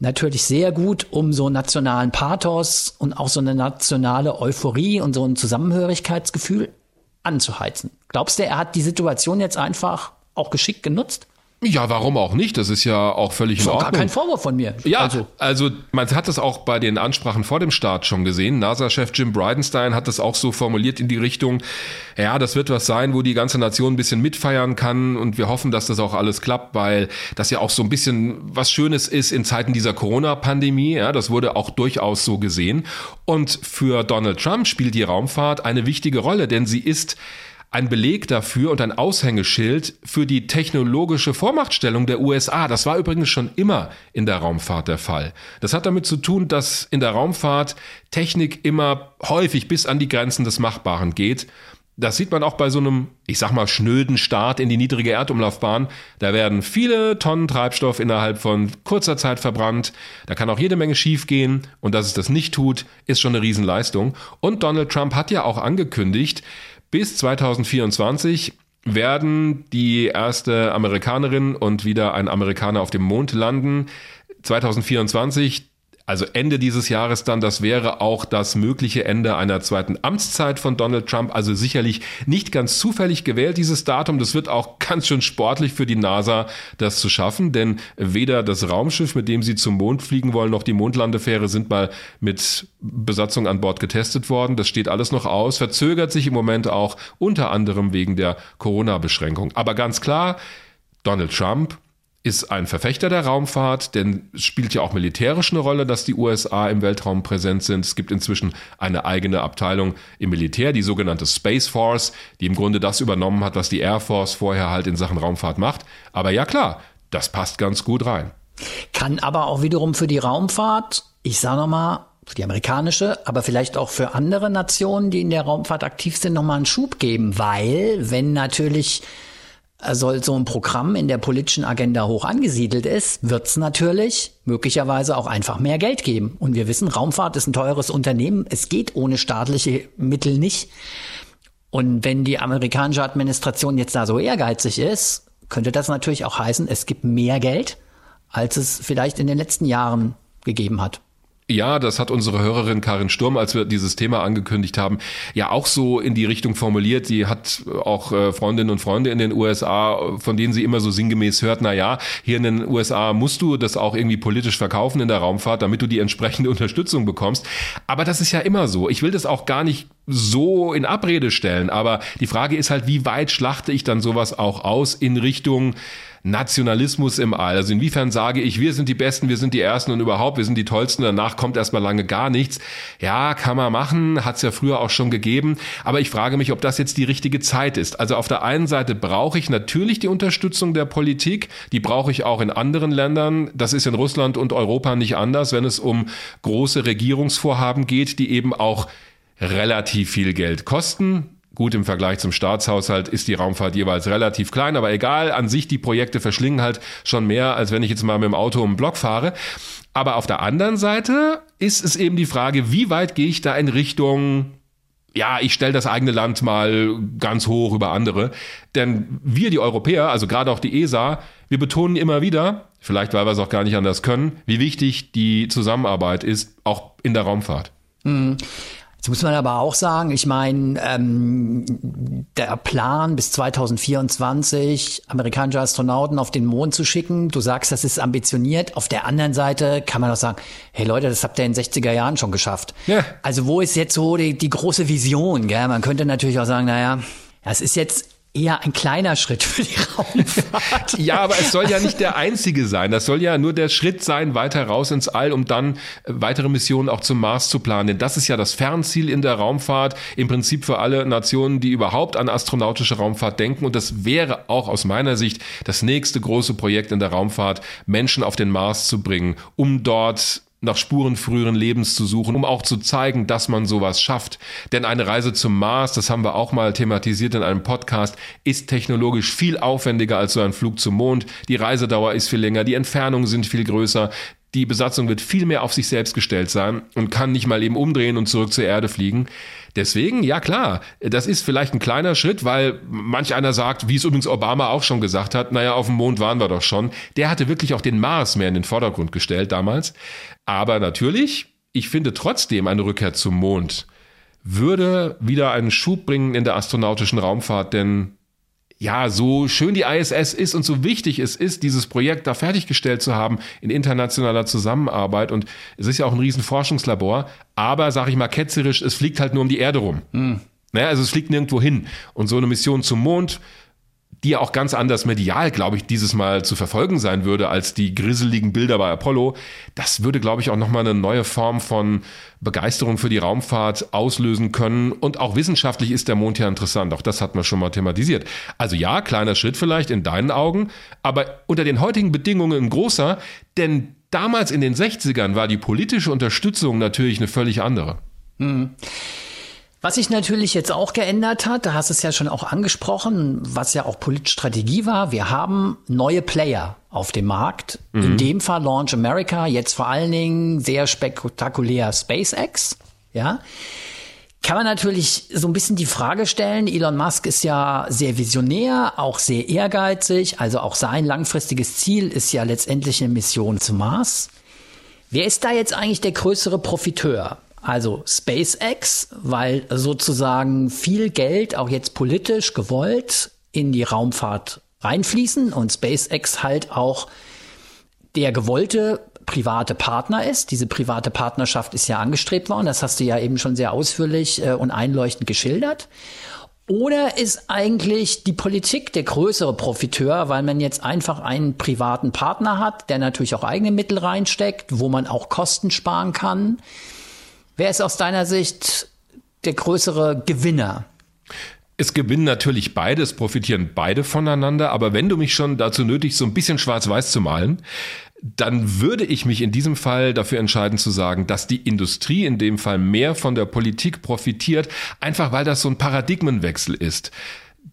natürlich sehr gut, um so nationalen Pathos und auch so eine nationale Euphorie und so ein Zusammenhörigkeitsgefühl anzuheizen. Glaubst du, er hat die Situation jetzt einfach auch geschickt genutzt? Ja, warum auch nicht? Das ist ja auch völlig in Ordnung. Gar kein Vorwurf von mir. Ja, also. also man hat das auch bei den Ansprachen vor dem Start schon gesehen. NASA-Chef Jim Bridenstine hat das auch so formuliert in die Richtung, ja, das wird was sein, wo die ganze Nation ein bisschen mitfeiern kann und wir hoffen, dass das auch alles klappt, weil das ja auch so ein bisschen was Schönes ist in Zeiten dieser Corona-Pandemie. Ja, das wurde auch durchaus so gesehen. Und für Donald Trump spielt die Raumfahrt eine wichtige Rolle, denn sie ist ein Beleg dafür und ein Aushängeschild für die technologische Vormachtstellung der USA. Das war übrigens schon immer in der Raumfahrt der Fall. Das hat damit zu tun, dass in der Raumfahrt Technik immer häufig bis an die Grenzen des Machbaren geht. Das sieht man auch bei so einem, ich sag mal, schnöden Start in die niedrige Erdumlaufbahn. Da werden viele Tonnen Treibstoff innerhalb von kurzer Zeit verbrannt. Da kann auch jede Menge schiefgehen. Und dass es das nicht tut, ist schon eine Riesenleistung. Und Donald Trump hat ja auch angekündigt, bis 2024 werden die erste Amerikanerin und wieder ein Amerikaner auf dem Mond landen. 2024 also Ende dieses Jahres dann, das wäre auch das mögliche Ende einer zweiten Amtszeit von Donald Trump. Also sicherlich nicht ganz zufällig gewählt, dieses Datum. Das wird auch ganz schön sportlich für die NASA, das zu schaffen, denn weder das Raumschiff, mit dem sie zum Mond fliegen wollen, noch die Mondlandefähre sind mal mit Besatzung an Bord getestet worden. Das steht alles noch aus, verzögert sich im Moment auch unter anderem wegen der Corona-Beschränkung. Aber ganz klar, Donald Trump ist ein Verfechter der Raumfahrt, denn es spielt ja auch militärisch eine Rolle, dass die USA im Weltraum präsent sind. Es gibt inzwischen eine eigene Abteilung im Militär, die sogenannte Space Force, die im Grunde das übernommen hat, was die Air Force vorher halt in Sachen Raumfahrt macht. Aber ja klar, das passt ganz gut rein. Kann aber auch wiederum für die Raumfahrt, ich sage nochmal, für die amerikanische, aber vielleicht auch für andere Nationen, die in der Raumfahrt aktiv sind, nochmal einen Schub geben, weil wenn natürlich soll so ein Programm in der politischen Agenda hoch angesiedelt ist, wird es natürlich möglicherweise auch einfach mehr Geld geben. Und wir wissen, Raumfahrt ist ein teures Unternehmen. Es geht ohne staatliche Mittel nicht. Und wenn die amerikanische Administration jetzt da so ehrgeizig ist, könnte das natürlich auch heißen, es gibt mehr Geld, als es vielleicht in den letzten Jahren gegeben hat. Ja, das hat unsere Hörerin Karin Sturm, als wir dieses Thema angekündigt haben, ja auch so in die Richtung formuliert. Die hat auch äh, Freundinnen und Freunde in den USA, von denen sie immer so sinngemäß hört, na ja, hier in den USA musst du das auch irgendwie politisch verkaufen in der Raumfahrt, damit du die entsprechende Unterstützung bekommst. Aber das ist ja immer so. Ich will das auch gar nicht so in Abrede stellen, aber die Frage ist halt, wie weit schlachte ich dann sowas auch aus in Richtung Nationalismus im All. Also inwiefern sage ich, wir sind die Besten, wir sind die Ersten und überhaupt, wir sind die Tollsten, danach kommt erstmal lange gar nichts. Ja, kann man machen, hat es ja früher auch schon gegeben, aber ich frage mich, ob das jetzt die richtige Zeit ist. Also auf der einen Seite brauche ich natürlich die Unterstützung der Politik, die brauche ich auch in anderen Ländern. Das ist in Russland und Europa nicht anders, wenn es um große Regierungsvorhaben geht, die eben auch relativ viel Geld kosten Gut, im Vergleich zum Staatshaushalt ist die Raumfahrt jeweils relativ klein, aber egal, an sich die Projekte verschlingen halt schon mehr, als wenn ich jetzt mal mit dem Auto um den Block fahre. Aber auf der anderen Seite ist es eben die Frage, wie weit gehe ich da in Richtung ja, ich stelle das eigene Land mal ganz hoch über andere. Denn wir, die Europäer, also gerade auch die ESA, wir betonen immer wieder, vielleicht weil wir es auch gar nicht anders können, wie wichtig die Zusammenarbeit ist, auch in der Raumfahrt. Jetzt muss man aber auch sagen, ich meine, ähm, der Plan bis 2024 amerikanische Astronauten auf den Mond zu schicken, du sagst, das ist ambitioniert. Auf der anderen Seite kann man auch sagen, hey Leute, das habt ihr in den 60er Jahren schon geschafft. Ja. Also wo ist jetzt so die, die große Vision? Gell? Man könnte natürlich auch sagen, naja, es ist jetzt eher ein kleiner Schritt für die Raumfahrt. ja, aber es soll ja nicht der einzige sein. Das soll ja nur der Schritt sein, weiter raus ins All, um dann äh, weitere Missionen auch zum Mars zu planen. Denn das ist ja das Fernziel in der Raumfahrt, im Prinzip für alle Nationen, die überhaupt an astronautische Raumfahrt denken. Und das wäre auch aus meiner Sicht das nächste große Projekt in der Raumfahrt, Menschen auf den Mars zu bringen, um dort nach Spuren früheren Lebens zu suchen, um auch zu zeigen, dass man sowas schafft. Denn eine Reise zum Mars, das haben wir auch mal thematisiert in einem Podcast, ist technologisch viel aufwendiger als so ein Flug zum Mond. Die Reisedauer ist viel länger, die Entfernungen sind viel größer. Die Besatzung wird viel mehr auf sich selbst gestellt sein und kann nicht mal eben umdrehen und zurück zur Erde fliegen. Deswegen, ja klar, das ist vielleicht ein kleiner Schritt, weil manch einer sagt, wie es übrigens Obama auch schon gesagt hat, naja, auf dem Mond waren wir doch schon. Der hatte wirklich auch den Mars mehr in den Vordergrund gestellt damals. Aber natürlich, ich finde trotzdem eine Rückkehr zum Mond würde wieder einen Schub bringen in der astronautischen Raumfahrt, denn ja, so schön die ISS ist und so wichtig es ist, dieses Projekt da fertiggestellt zu haben in internationaler Zusammenarbeit und es ist ja auch ein riesen Forschungslabor, aber sag ich mal ketzerisch, es fliegt halt nur um die Erde rum. Hm. Naja, also es fliegt nirgendwo hin. Und so eine Mission zum Mond, die ja auch ganz anders medial, glaube ich, dieses Mal zu verfolgen sein würde als die grisseligen Bilder bei Apollo. Das würde, glaube ich, auch nochmal eine neue Form von Begeisterung für die Raumfahrt auslösen können. Und auch wissenschaftlich ist der Mond ja interessant. Auch das hat man schon mal thematisiert. Also ja, kleiner Schritt vielleicht in deinen Augen, aber unter den heutigen Bedingungen ein großer, denn damals in den 60ern war die politische Unterstützung natürlich eine völlig andere. Hm. Was sich natürlich jetzt auch geändert hat, da hast du es ja schon auch angesprochen, was ja auch Politstrategie war, wir haben neue Player auf dem Markt. Mhm. In dem Fall Launch America, jetzt vor allen Dingen sehr spektakulär SpaceX, ja. Kann man natürlich so ein bisschen die Frage stellen, Elon Musk ist ja sehr visionär, auch sehr ehrgeizig, also auch sein langfristiges Ziel ist ja letztendlich eine Mission zum Mars. Wer ist da jetzt eigentlich der größere Profiteur? Also SpaceX, weil sozusagen viel Geld auch jetzt politisch gewollt in die Raumfahrt reinfließen und SpaceX halt auch der gewollte private Partner ist. Diese private Partnerschaft ist ja angestrebt worden, das hast du ja eben schon sehr ausführlich äh, und einleuchtend geschildert. Oder ist eigentlich die Politik der größere Profiteur, weil man jetzt einfach einen privaten Partner hat, der natürlich auch eigene Mittel reinsteckt, wo man auch Kosten sparen kann? Wer ist aus deiner Sicht der größere Gewinner? Es gewinnen natürlich beide, es profitieren beide voneinander, aber wenn du mich schon dazu nötigst, so ein bisschen schwarz-weiß zu malen, dann würde ich mich in diesem Fall dafür entscheiden zu sagen, dass die Industrie in dem Fall mehr von der Politik profitiert, einfach weil das so ein Paradigmenwechsel ist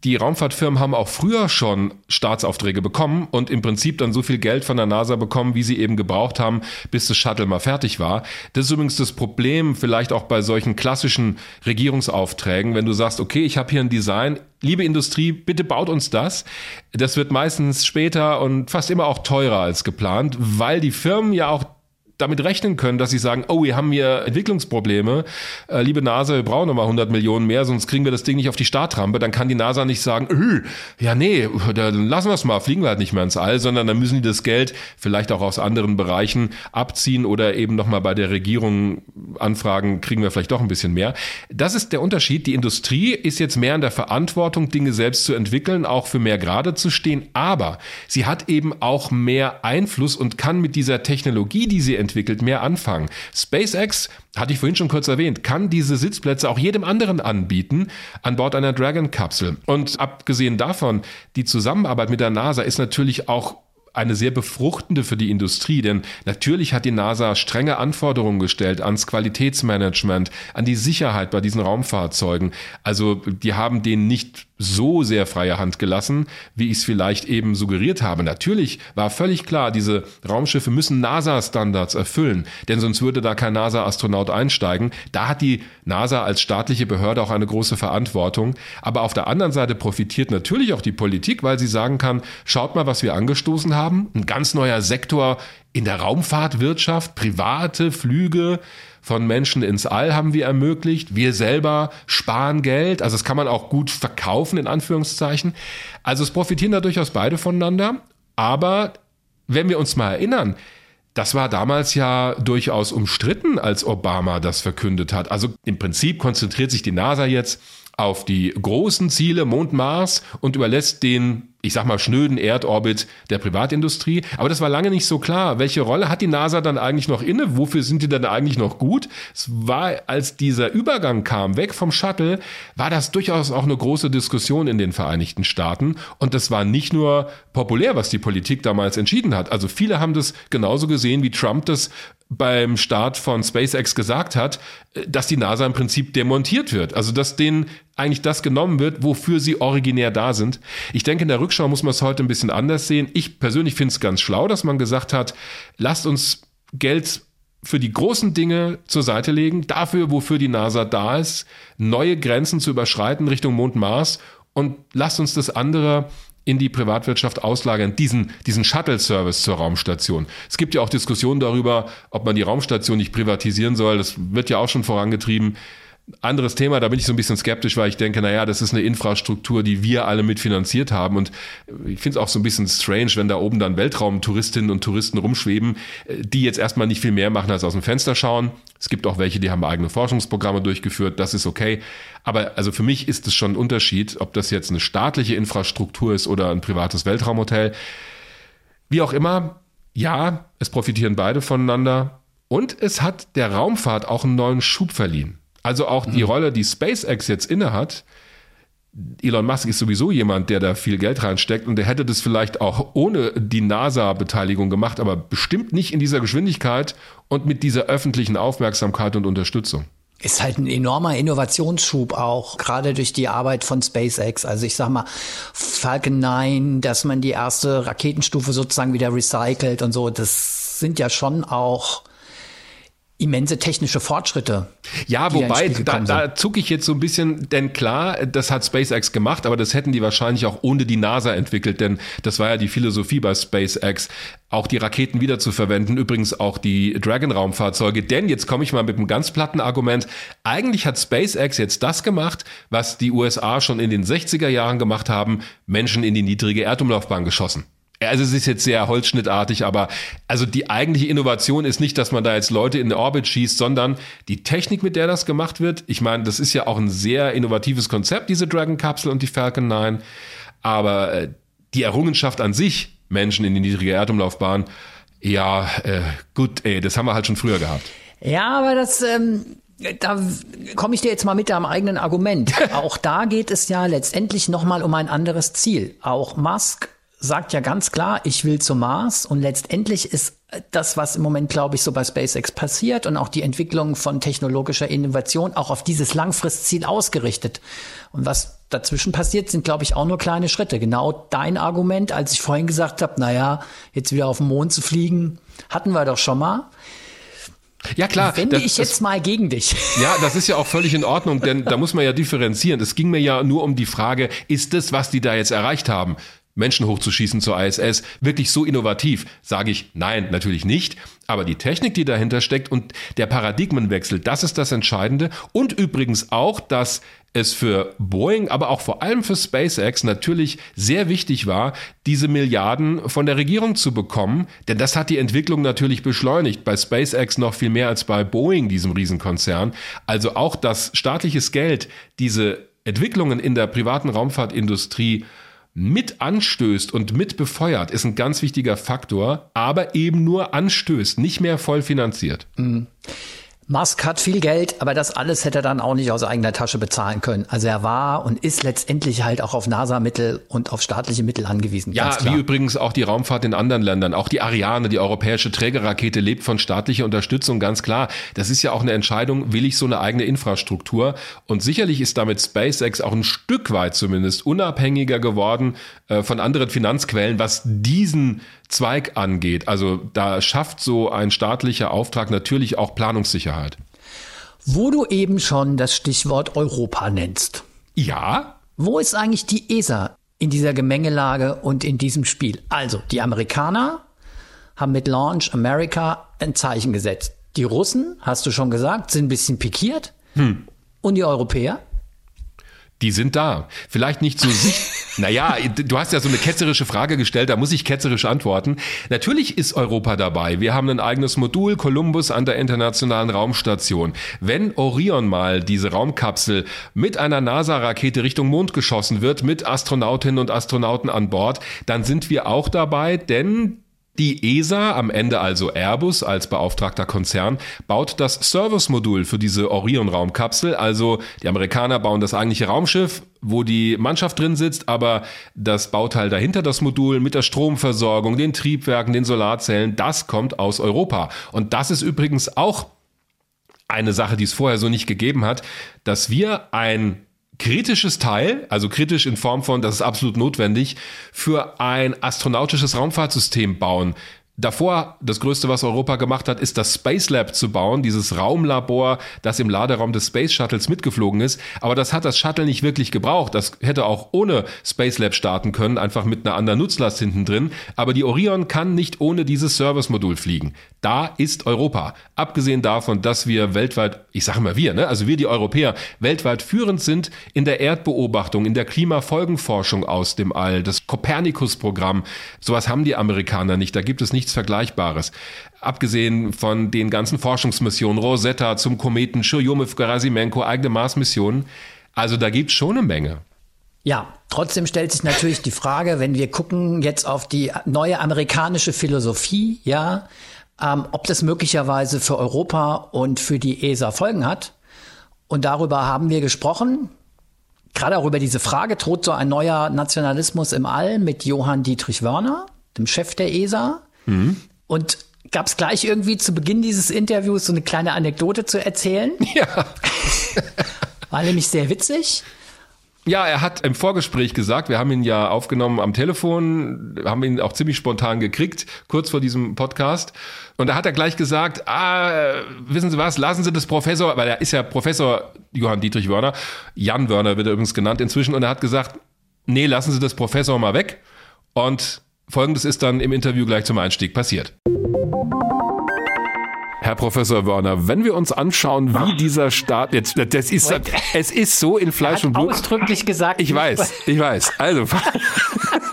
die Raumfahrtfirmen haben auch früher schon Staatsaufträge bekommen und im Prinzip dann so viel Geld von der NASA bekommen, wie sie eben gebraucht haben, bis das Shuttle mal fertig war. Das ist übrigens das Problem vielleicht auch bei solchen klassischen Regierungsaufträgen, wenn du sagst, okay, ich habe hier ein Design, liebe Industrie, bitte baut uns das. Das wird meistens später und fast immer auch teurer als geplant, weil die Firmen ja auch damit rechnen können, dass sie sagen, oh, wir haben hier Entwicklungsprobleme, äh, liebe NASA, wir brauchen nochmal 100 Millionen mehr, sonst kriegen wir das Ding nicht auf die Startrampe, dann kann die NASA nicht sagen, öh, ja nee, dann lassen wir es mal, fliegen wir halt nicht mehr ins All, sondern dann müssen die das Geld vielleicht auch aus anderen Bereichen abziehen oder eben nochmal bei der Regierung anfragen, kriegen wir vielleicht doch ein bisschen mehr. Das ist der Unterschied. Die Industrie ist jetzt mehr in der Verantwortung, Dinge selbst zu entwickeln, auch für mehr gerade zu stehen, aber sie hat eben auch mehr Einfluss und kann mit dieser Technologie, die sie entwickelt, entwickelt, mehr anfangen. SpaceX, hatte ich vorhin schon kurz erwähnt, kann diese Sitzplätze auch jedem anderen anbieten an Bord einer Dragon-Kapsel. Und abgesehen davon, die Zusammenarbeit mit der NASA ist natürlich auch eine sehr befruchtende für die Industrie, denn natürlich hat die NASA strenge Anforderungen gestellt ans Qualitätsmanagement, an die Sicherheit bei diesen Raumfahrzeugen. Also die haben denen nicht so sehr freie Hand gelassen, wie ich es vielleicht eben suggeriert habe. Natürlich war völlig klar, diese Raumschiffe müssen NASA-Standards erfüllen, denn sonst würde da kein NASA-Astronaut einsteigen. Da hat die NASA als staatliche Behörde auch eine große Verantwortung. Aber auf der anderen Seite profitiert natürlich auch die Politik, weil sie sagen kann, schaut mal, was wir angestoßen haben. Ein ganz neuer Sektor in der Raumfahrtwirtschaft, private Flüge, von Menschen ins All haben wir ermöglicht. Wir selber sparen Geld. Also das kann man auch gut verkaufen, in Anführungszeichen. Also es profitieren da durchaus beide voneinander. Aber wenn wir uns mal erinnern, das war damals ja durchaus umstritten, als Obama das verkündet hat. Also im Prinzip konzentriert sich die NASA jetzt auf die großen Ziele Mond, Mars und überlässt den, ich sag mal, schnöden Erdorbit der Privatindustrie. Aber das war lange nicht so klar. Welche Rolle hat die NASA dann eigentlich noch inne? Wofür sind die dann eigentlich noch gut? Es war, als dieser Übergang kam, weg vom Shuttle, war das durchaus auch eine große Diskussion in den Vereinigten Staaten. Und das war nicht nur populär, was die Politik damals entschieden hat. Also viele haben das genauso gesehen, wie Trump das beim Start von SpaceX gesagt hat, äh, dass die NASA im Prinzip demontiert wird. Also dass denen eigentlich das genommen wird, wofür sie originär da sind. Ich denke, in der Rückschau muss man es heute ein bisschen anders sehen. Ich persönlich finde es ganz schlau, dass man gesagt hat, lasst uns Geld für die großen Dinge zur Seite legen, dafür, wofür die NASA da ist, neue Grenzen zu überschreiten Richtung Mond, Mars und lasst uns das andere in die Privatwirtschaft auslagern, diesen, diesen Shuttle-Service zur Raumstation. Es gibt ja auch Diskussionen darüber, ob man die Raumstation nicht privatisieren soll. Das wird ja auch schon vorangetrieben. Anderes Thema, da bin ich so ein bisschen skeptisch, weil ich denke, naja, das ist eine Infrastruktur, die wir alle mitfinanziert haben. Und ich finde es auch so ein bisschen strange, wenn da oben dann Weltraumtouristinnen und Touristen rumschweben, die jetzt erstmal nicht viel mehr machen als aus dem Fenster schauen. Es gibt auch welche, die haben eigene Forschungsprogramme durchgeführt, das ist okay. Aber also für mich ist es schon ein Unterschied, ob das jetzt eine staatliche Infrastruktur ist oder ein privates Weltraumhotel. Wie auch immer, ja, es profitieren beide voneinander. Und es hat der Raumfahrt auch einen neuen Schub verliehen. Also auch die mhm. Rolle, die SpaceX jetzt innehat, Elon Musk ist sowieso jemand, der da viel Geld reinsteckt und der hätte das vielleicht auch ohne die NASA-Beteiligung gemacht, aber bestimmt nicht in dieser Geschwindigkeit und mit dieser öffentlichen Aufmerksamkeit und Unterstützung. Ist halt ein enormer Innovationsschub auch, gerade durch die Arbeit von SpaceX. Also ich sag mal, Falcon 9, dass man die erste Raketenstufe sozusagen wieder recycelt und so, das sind ja schon auch immense technische Fortschritte. Ja, wobei, da, da zucke ich jetzt so ein bisschen, denn klar, das hat SpaceX gemacht, aber das hätten die wahrscheinlich auch ohne die NASA entwickelt, denn das war ja die Philosophie bei SpaceX, auch die Raketen wieder zu verwenden, übrigens auch die Dragon-Raumfahrzeuge, denn jetzt komme ich mal mit einem ganz platten Argument, eigentlich hat SpaceX jetzt das gemacht, was die USA schon in den 60er Jahren gemacht haben, Menschen in die niedrige Erdumlaufbahn geschossen. Also es ist jetzt sehr holzschnittartig, aber also die eigentliche Innovation ist nicht, dass man da jetzt Leute in den Orbit schießt, sondern die Technik, mit der das gemacht wird. Ich meine, das ist ja auch ein sehr innovatives Konzept, diese Dragon-Kapsel und die Falcon 9. Aber äh, die Errungenschaft an sich, Menschen in die niedrige Erdumlaufbahn, ja, äh, gut, ey, das haben wir halt schon früher gehabt. Ja, aber das, ähm, da komme ich dir jetzt mal mit deinem eigenen Argument. Auch da geht es ja letztendlich nochmal um ein anderes Ziel. Auch Musk sagt ja ganz klar, ich will zum Mars und letztendlich ist das, was im Moment, glaube ich, so bei SpaceX passiert und auch die Entwicklung von technologischer Innovation auch auf dieses Langfristziel ausgerichtet. Und was dazwischen passiert, sind, glaube ich, auch nur kleine Schritte. Genau dein Argument, als ich vorhin gesagt habe, naja, jetzt wieder auf den Mond zu fliegen, hatten wir doch schon mal. Ja klar. Wende das, ich jetzt das, mal gegen dich. Ja, das ist ja auch völlig in Ordnung, denn da muss man ja differenzieren. Es ging mir ja nur um die Frage, ist das, was die da jetzt erreicht haben, Menschen hochzuschießen zur ISS, wirklich so innovativ? Sage ich, nein, natürlich nicht. Aber die Technik, die dahinter steckt und der Paradigmenwechsel, das ist das Entscheidende. Und übrigens auch, dass es für Boeing, aber auch vor allem für SpaceX natürlich sehr wichtig war, diese Milliarden von der Regierung zu bekommen, denn das hat die Entwicklung natürlich beschleunigt. Bei SpaceX noch viel mehr als bei Boeing, diesem Riesenkonzern. Also auch, dass staatliches Geld diese Entwicklungen in der privaten Raumfahrtindustrie mit anstößt und mit befeuert, ist ein ganz wichtiger Faktor, aber eben nur anstößt, nicht mehr voll finanziert. Mhm. Musk hat viel Geld, aber das alles hätte er dann auch nicht aus eigener Tasche bezahlen können. Also er war und ist letztendlich halt auch auf NASA-Mittel und auf staatliche Mittel angewiesen. Ja, wie übrigens auch die Raumfahrt in anderen Ländern. Auch die Ariane, die europäische Trägerrakete, lebt von staatlicher Unterstützung, ganz klar. Das ist ja auch eine Entscheidung, will ich so eine eigene Infrastruktur? Und sicherlich ist damit SpaceX auch ein Stück weit zumindest unabhängiger geworden äh, von anderen Finanzquellen, was diesen Zweig angeht. Also da schafft so ein staatlicher Auftrag natürlich auch Planungssicherheit. Wo du eben schon das Stichwort Europa nennst. Ja. Wo ist eigentlich die ESA in dieser Gemengelage und in diesem Spiel? Also, die Amerikaner haben mit Launch America ein Zeichen gesetzt. Die Russen, hast du schon gesagt, sind ein bisschen pikiert. Hm. Und die Europäer? Die sind da. Vielleicht nicht so sicher. naja, du hast ja so eine ketzerische Frage gestellt, da muss ich ketzerisch antworten. Natürlich ist Europa dabei. Wir haben ein eigenes Modul, Columbus an der Internationalen Raumstation. Wenn Orion mal, diese Raumkapsel, mit einer NASA-Rakete Richtung Mond geschossen wird, mit Astronautinnen und Astronauten an Bord, dann sind wir auch dabei, denn die ESA, am Ende also Airbus als beauftragter Konzern, baut das Service-Modul für diese Orion-Raumkapsel. Also die Amerikaner bauen das eigentliche Raumschiff, wo die Mannschaft drin sitzt, aber das Bauteil dahinter, das Modul mit der Stromversorgung, den Triebwerken, den Solarzellen, das kommt aus Europa. Und das ist übrigens auch eine Sache, die es vorher so nicht gegeben hat, dass wir ein kritisches Teil, also kritisch in Form von, das ist absolut notwendig, für ein astronautisches Raumfahrtsystem bauen. Davor, das Größte, was Europa gemacht hat, ist das Space Lab zu bauen, dieses Raumlabor, das im Laderaum des Space Shuttles mitgeflogen ist. Aber das hat das Shuttle nicht wirklich gebraucht. Das hätte auch ohne Space Lab starten können, einfach mit einer anderen Nutzlast hinten drin. Aber die Orion kann nicht ohne dieses Service-Modul fliegen. Da ist Europa. Abgesehen davon, dass wir weltweit, ich sage mal wir, ne? also wir die Europäer, weltweit führend sind in der Erdbeobachtung, in der Klimafolgenforschung aus dem All, das Copernicus-Programm. Sowas haben die Amerikaner nicht. Da gibt es nicht nichts Vergleichbares. Abgesehen von den ganzen Forschungsmissionen, Rosetta zum Kometen, Churyumov-Gerasimenko, eigene Mars-Missionen. Also da gibt es schon eine Menge. Ja, trotzdem stellt sich natürlich die Frage, wenn wir gucken jetzt auf die neue amerikanische Philosophie, ja, ähm, ob das möglicherweise für Europa und für die ESA Folgen hat. Und darüber haben wir gesprochen. Gerade auch über diese Frage droht so ein neuer Nationalismus im All mit Johann Dietrich Wörner, dem Chef der ESA. Mhm. Und gab es gleich irgendwie zu Beginn dieses Interviews so eine kleine Anekdote zu erzählen? Ja. War nämlich sehr witzig. Ja, er hat im Vorgespräch gesagt, wir haben ihn ja aufgenommen am Telefon, haben ihn auch ziemlich spontan gekriegt, kurz vor diesem Podcast. Und da hat er gleich gesagt, ah, wissen Sie was, lassen Sie das Professor, weil er ist ja Professor Johann Dietrich Wörner, Jan Wörner wird er übrigens genannt inzwischen, und er hat gesagt, nee, lassen Sie das Professor mal weg. Und Folgendes ist dann im Interview gleich zum Einstieg passiert. Herr Professor Wörner, wenn wir uns anschauen, wie dieser Staat jetzt, das ist, es ist so in Fleisch und Blut. Ausdrücklich gesagt. Ich weiß, ich weiß. Also,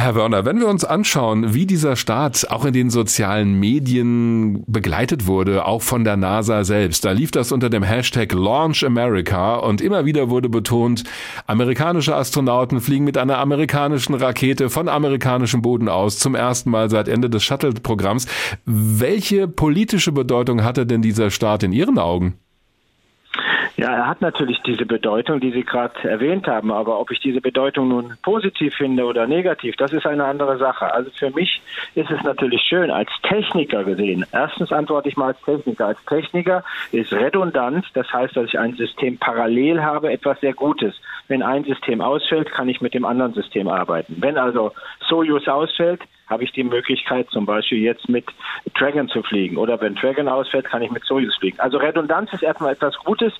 Herr Wörner, wenn wir uns anschauen, wie dieser Staat auch in den sozialen Medien begleitet wurde, auch von der NASA selbst, da lief das unter dem Hashtag Launch America und immer wieder wurde betont, amerikanische Astronauten fliegen mit einer amerikanischen Rakete von amerikanischem Boden aus zum ersten Mal seit Ende des Shuttle-Programms. Welche politische Bedeutung hatte denn dieser Staat in Ihren Augen? Ja, er hat natürlich diese Bedeutung, die Sie gerade erwähnt haben, aber ob ich diese Bedeutung nun positiv finde oder negativ, das ist eine andere Sache. Also für mich ist es natürlich schön, als Techniker gesehen. Erstens antworte ich mal als Techniker. Als Techniker ist redundant, das heißt, dass ich ein System parallel habe, etwas sehr Gutes. Wenn ein System ausfällt, kann ich mit dem anderen System arbeiten. Wenn also Soyuz ausfällt, habe ich die Möglichkeit, zum Beispiel jetzt mit Dragon zu fliegen. Oder wenn Dragon ausfällt, kann ich mit Soyuz fliegen. Also Redundanz ist erstmal etwas Gutes.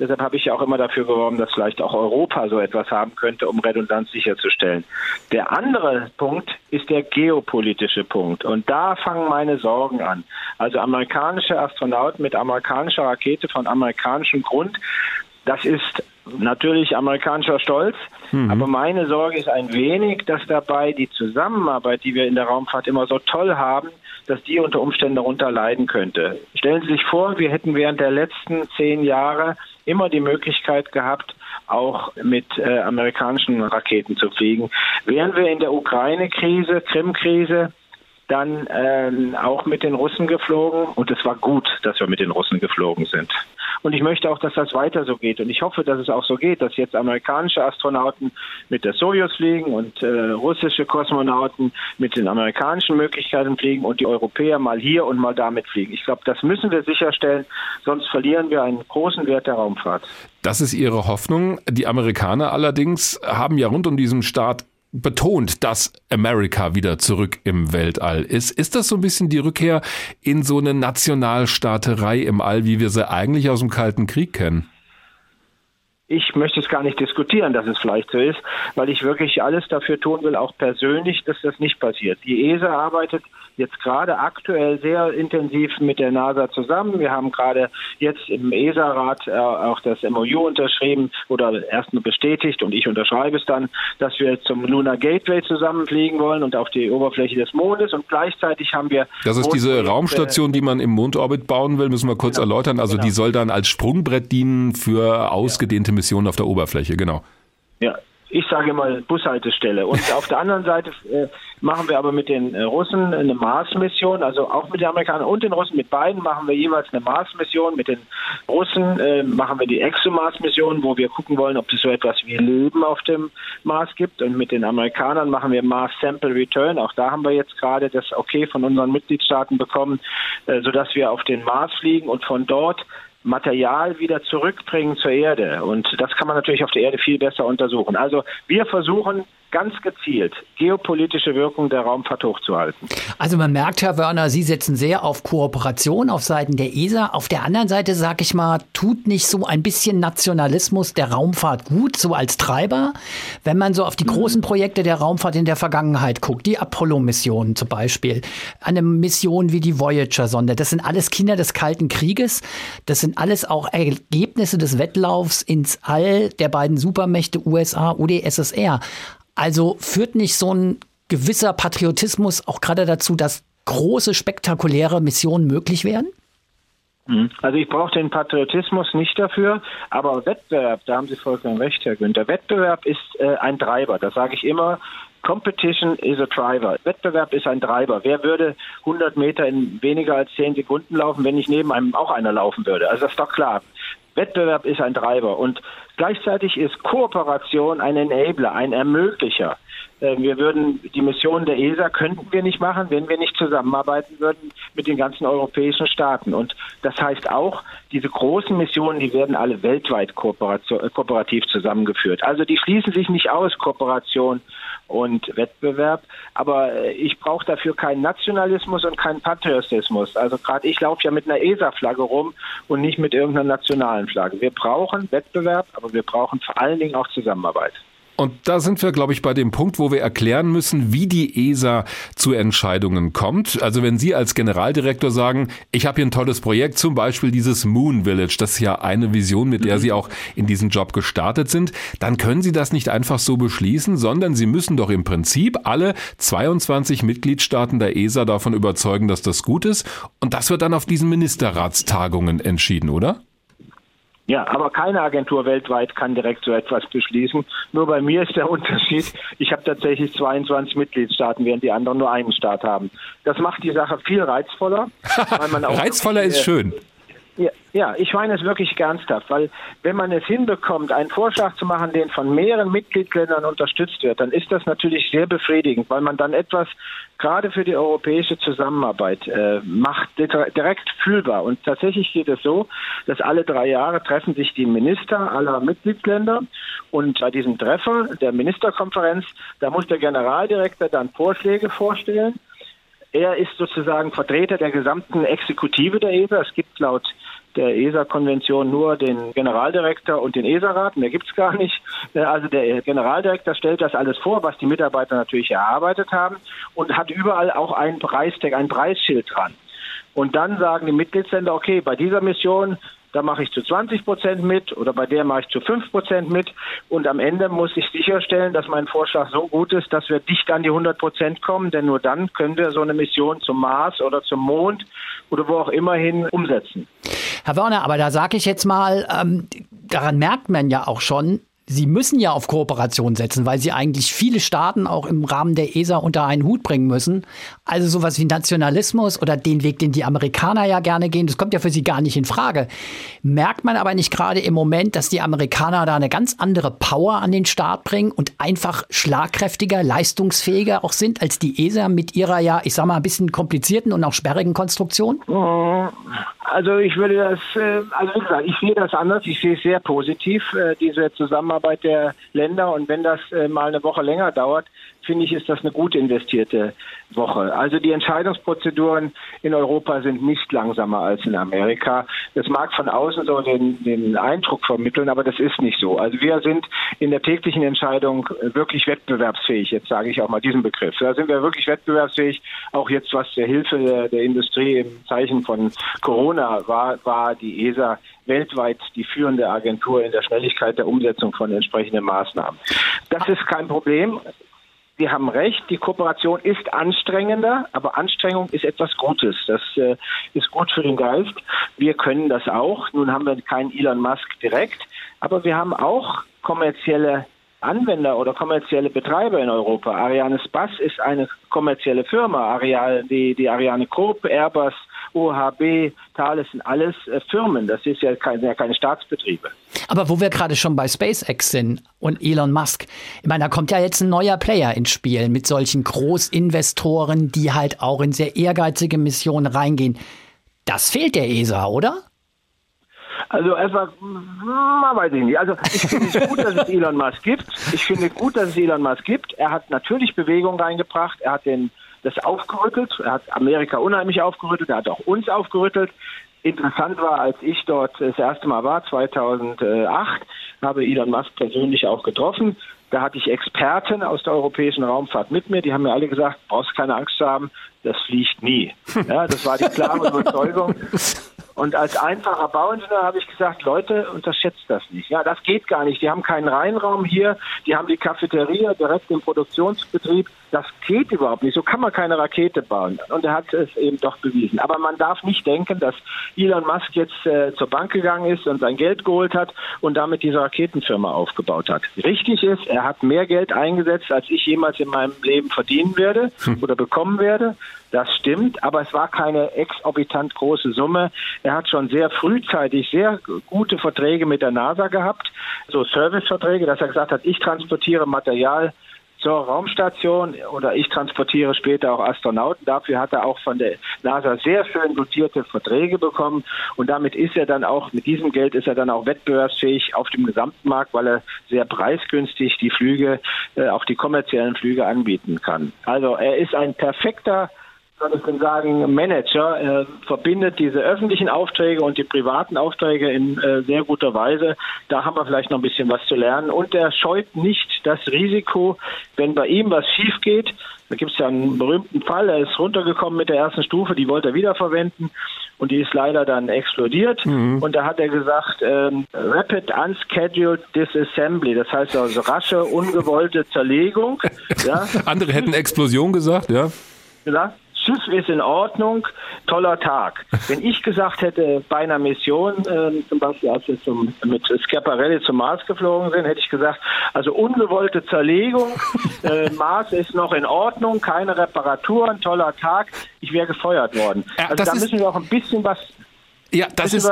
Deshalb habe ich ja auch immer dafür geworben, dass vielleicht auch Europa so etwas haben könnte, um Redundanz sicherzustellen. Der andere Punkt ist der geopolitische Punkt. Und da fangen meine Sorgen an. Also amerikanische Astronauten mit amerikanischer Rakete von amerikanischem Grund, das ist natürlich amerikanischer Stolz. Mhm. Aber meine Sorge ist ein wenig, dass dabei die Zusammenarbeit, die wir in der Raumfahrt immer so toll haben, dass die unter Umständen darunter leiden könnte. Stellen Sie sich vor, wir hätten während der letzten zehn Jahre immer die Möglichkeit gehabt, auch mit äh, amerikanischen Raketen zu fliegen. Wären wir in der Ukraine-Krise, Krim-Krise, dann ähm, auch mit den Russen geflogen und es war gut, dass wir mit den Russen geflogen sind. Und ich möchte auch, dass das weiter so geht. Und ich hoffe, dass es auch so geht, dass jetzt amerikanische Astronauten mit der Soyuz fliegen und äh, russische Kosmonauten mit den amerikanischen Möglichkeiten fliegen und die Europäer mal hier und mal damit fliegen. Ich glaube, das müssen wir sicherstellen, sonst verlieren wir einen großen Wert der Raumfahrt. Das ist Ihre Hoffnung. Die Amerikaner allerdings haben ja rund um diesen Staat betont, dass Amerika wieder zurück im Weltall ist. Ist das so ein bisschen die Rückkehr in so eine Nationalstaaterei im All, wie wir sie eigentlich aus dem Kalten Krieg kennen? ich möchte es gar nicht diskutieren, dass es vielleicht so ist, weil ich wirklich alles dafür tun will, auch persönlich, dass das nicht passiert. Die ESA arbeitet jetzt gerade aktuell sehr intensiv mit der NASA zusammen. Wir haben gerade jetzt im ESA-Rat äh, auch das MOU unterschrieben oder erst nur bestätigt und ich unterschreibe es dann, dass wir zum Lunar Gateway zusammenfliegen wollen und auf die Oberfläche des Mondes und gleichzeitig haben wir. Das ist diese Raumstation, die man im Mondorbit bauen will, müssen wir kurz genau, erläutern. Also genau. die soll dann als Sprungbrett dienen für ausgedehnte Missionen auf der Oberfläche, genau. Ja, ich sage mal Bushaltestelle. Und auf der anderen Seite äh, machen wir aber mit den äh, Russen eine Mars-Mission, also auch mit den Amerikanern und den Russen, mit beiden machen wir jeweils eine Mars-Mission. Mit den Russen äh, machen wir die ExoMars-Mission, wo wir gucken wollen, ob es so etwas wie Leben auf dem Mars gibt. Und mit den Amerikanern machen wir Mars Sample Return. Auch da haben wir jetzt gerade das Okay von unseren Mitgliedstaaten bekommen, äh, sodass wir auf den Mars fliegen und von dort Material wieder zurückbringen zur Erde. Und das kann man natürlich auf der Erde viel besser untersuchen. Also wir versuchen ganz gezielt geopolitische Wirkung der Raumfahrt hochzuhalten. Also man merkt, Herr Wörner, Sie setzen sehr auf Kooperation auf Seiten der ESA. Auf der anderen Seite, sage ich mal, tut nicht so ein bisschen Nationalismus der Raumfahrt gut, so als Treiber? Wenn man so auf die großen Projekte der Raumfahrt in der Vergangenheit guckt, die Apollo-Missionen zum Beispiel, eine Mission wie die Voyager-Sonde, das sind alles Kinder des Kalten Krieges. Das sind alles auch Ergebnisse des Wettlaufs ins All der beiden Supermächte USA, UdSSR. Also führt nicht so ein gewisser Patriotismus auch gerade dazu, dass große, spektakuläre Missionen möglich werden? Mhm. Also ich brauche den Patriotismus nicht dafür, aber Wettbewerb, da haben Sie vollkommen recht, Herr Günther. Wettbewerb ist äh, ein Treiber, das sage ich immer. Competition is a driver. Wettbewerb ist ein Treiber. Wer würde 100 Meter in weniger als 10 Sekunden laufen, wenn nicht neben einem auch einer laufen würde? Also das ist doch klar. Wettbewerb ist ein Treiber und gleichzeitig ist Kooperation ein Enabler, ein Ermöglicher. Äh, wir würden die Mission der ESA könnten wir nicht machen, wenn wir nicht zusammenarbeiten würden mit den ganzen europäischen Staaten. Und das heißt auch, diese großen Missionen, die werden alle weltweit kooperativ zusammengeführt. Also die schließen sich nicht aus, Kooperation und Wettbewerb. Aber äh, ich brauche dafür keinen Nationalismus und keinen Patriotismus. Also gerade ich laufe ja mit einer ESA-Flagge rum und nicht mit irgendeiner nationalen Flagge. Wir brauchen Wettbewerb, aber wir brauchen vor allen Dingen auch Zusammenarbeit. Und da sind wir, glaube ich, bei dem Punkt, wo wir erklären müssen, wie die ESA zu Entscheidungen kommt. Also wenn Sie als Generaldirektor sagen, ich habe hier ein tolles Projekt, zum Beispiel dieses Moon Village, das ist ja eine Vision, mit der Sie auch in diesen Job gestartet sind, dann können Sie das nicht einfach so beschließen, sondern Sie müssen doch im Prinzip alle 22 Mitgliedstaaten der ESA davon überzeugen, dass das gut ist. Und das wird dann auf diesen Ministerratstagungen entschieden, oder? Ja, aber keine Agentur weltweit kann direkt so etwas beschließen. Nur bei mir ist der Unterschied, ich habe tatsächlich 22 Mitgliedstaaten, während die anderen nur einen Staat haben. Das macht die Sache viel reizvoller. reizvoller ist schön. Ja, ja, ich meine es wirklich ernsthaft, weil wenn man es hinbekommt, einen Vorschlag zu machen, den von mehreren Mitgliedsländern unterstützt wird, dann ist das natürlich sehr befriedigend, weil man dann etwas gerade für die europäische Zusammenarbeit äh, macht, direkt fühlbar. Und tatsächlich geht es so, dass alle drei Jahre treffen sich die Minister aller Mitgliedsländer und bei diesem Treffer der Ministerkonferenz, da muss der Generaldirektor dann Vorschläge vorstellen er ist sozusagen Vertreter der gesamten Exekutive der ESA. Es gibt laut der ESA-Konvention nur den Generaldirektor und den ESA-Rat, mehr gibt's gar nicht. Äh, also der Generaldirektor stellt das alles vor, was die Mitarbeiter natürlich erarbeitet haben und hat überall auch ein Preistag, ein Preisschild dran. Und dann sagen die Mitgliedsländer, okay, bei dieser Mission da mache ich zu 20 Prozent mit oder bei der mache ich zu 5 Prozent mit und am Ende muss ich sicherstellen, dass mein Vorschlag so gut ist, dass wir dicht an die 100 Prozent kommen, denn nur dann können wir so eine Mission zum Mars oder zum Mond oder wo auch immer hin umsetzen. Herr Werner, aber da sage ich jetzt mal, ähm, daran merkt man ja auch schon, Sie müssen ja auf Kooperation setzen, weil Sie eigentlich viele Staaten auch im Rahmen der ESA unter einen Hut bringen müssen. Also sowas wie Nationalismus oder den Weg, den die Amerikaner ja gerne gehen, das kommt ja für Sie gar nicht in Frage. Merkt man aber nicht gerade im Moment, dass die Amerikaner da eine ganz andere Power an den Start bringen und einfach schlagkräftiger, leistungsfähiger auch sind als die ESA mit ihrer ja, ich sag mal, ein bisschen komplizierten und auch sperrigen Konstruktion? Also ich würde das, äh, also wie gesagt, ich sehe das anders. Ich sehe es sehr positiv, äh, diese Zusammenarbeit der Länder. Und wenn das äh, mal eine Woche länger dauert, finde ich, ist das eine gut investierte Woche. Also die Entscheidungsprozeduren in Europa sind nicht langsamer als in Amerika. Das mag von außen so den, den Eindruck vermitteln, aber das ist nicht so. Also wir sind in der täglichen Entscheidung wirklich wettbewerbsfähig. Jetzt sage ich auch mal diesen Begriff. Da sind wir wirklich wettbewerbsfähig. Auch jetzt, was der Hilfe der, der Industrie im Zeichen von Corona war, war die ESA weltweit die führende Agentur in der Schnelligkeit der Umsetzung von entsprechenden Maßnahmen. Das ist kein Problem. Sie haben recht, die Kooperation ist anstrengender, aber Anstrengung ist etwas Gutes. Das äh, ist gut für den Geist. Wir können das auch. Nun haben wir keinen Elon Musk direkt, aber wir haben auch kommerzielle Anwender oder kommerzielle Betreiber in Europa. Ariane Spass ist eine kommerzielle Firma. Ariane, die, die Ariane Group, Airbus, OHB, Thales sind alles äh, Firmen. Das ist ja keine, ja keine Staatsbetriebe. Aber wo wir gerade schon bei SpaceX sind und Elon Musk, ich meine, da kommt ja jetzt ein neuer Player ins Spiel mit solchen Großinvestoren, die halt auch in sehr ehrgeizige Missionen reingehen. Das fehlt der ESA, oder? Also erstmal, hm, weiß ich nicht. Also ich finde es gut, dass es Elon Musk gibt. Ich finde gut, dass es Elon Musk gibt. Er hat natürlich Bewegung reingebracht. Er hat den, das aufgerüttelt. Er hat Amerika unheimlich aufgerüttelt. Er hat auch uns aufgerüttelt. Interessant war, als ich dort das erste Mal war, 2008, habe Elon Musk persönlich auch getroffen. Da hatte ich Experten aus der europäischen Raumfahrt mit mir, die haben mir alle gesagt, brauchst keine Angst zu haben, das fliegt nie. Ja, das war die klare Überzeugung. Und als einfacher Bauingenieur habe ich gesagt, Leute, unterschätzt das nicht. Ja, das geht gar nicht. Die haben keinen Reinraum hier, die haben die Cafeteria direkt im Produktionsbetrieb. Das geht überhaupt nicht. So kann man keine Rakete bauen. Und er hat es eben doch bewiesen. Aber man darf nicht denken, dass Elon Musk jetzt äh, zur Bank gegangen ist und sein Geld geholt hat und damit diese Raketenfirma aufgebaut hat. Richtig ist, er hat mehr Geld eingesetzt, als ich jemals in meinem Leben verdienen werde hm. oder bekommen werde. Das stimmt, aber es war keine exorbitant große Summe. Er hat schon sehr frühzeitig sehr gute Verträge mit der NASA gehabt, so Serviceverträge, dass er gesagt hat, ich transportiere Material zur Raumstation oder ich transportiere später auch Astronauten. Dafür hat er auch von der NASA sehr schön dotierte Verträge bekommen und damit ist er dann auch, mit diesem Geld ist er dann auch wettbewerbsfähig auf dem gesamten Markt, weil er sehr preisgünstig die Flüge, äh, auch die kommerziellen Flüge anbieten kann. Also er ist ein perfekter soll ich denn sagen, Manager Er verbindet diese öffentlichen Aufträge und die privaten Aufträge in äh, sehr guter Weise. Da haben wir vielleicht noch ein bisschen was zu lernen. Und er scheut nicht das Risiko, wenn bei ihm was schief geht. Da gibt es ja einen berühmten Fall, er ist runtergekommen mit der ersten Stufe, die wollte er wiederverwenden und die ist leider dann explodiert. Mhm. Und da hat er gesagt, ähm, Rapid Unscheduled Disassembly, das heißt also rasche, ungewollte Zerlegung. ja. Andere hätten Explosion gesagt, ja. Ja, Schiff ist in Ordnung, toller Tag. Wenn ich gesagt hätte, bei einer Mission, äh, zum Beispiel als wir zum, mit Schiaparelli zum Mars geflogen sind, hätte ich gesagt, also ungewollte Zerlegung, äh, Mars ist noch in Ordnung, keine Reparaturen, toller Tag, ich wäre gefeuert worden. Ja, also da müssen wir auch ein bisschen was ja, das ist,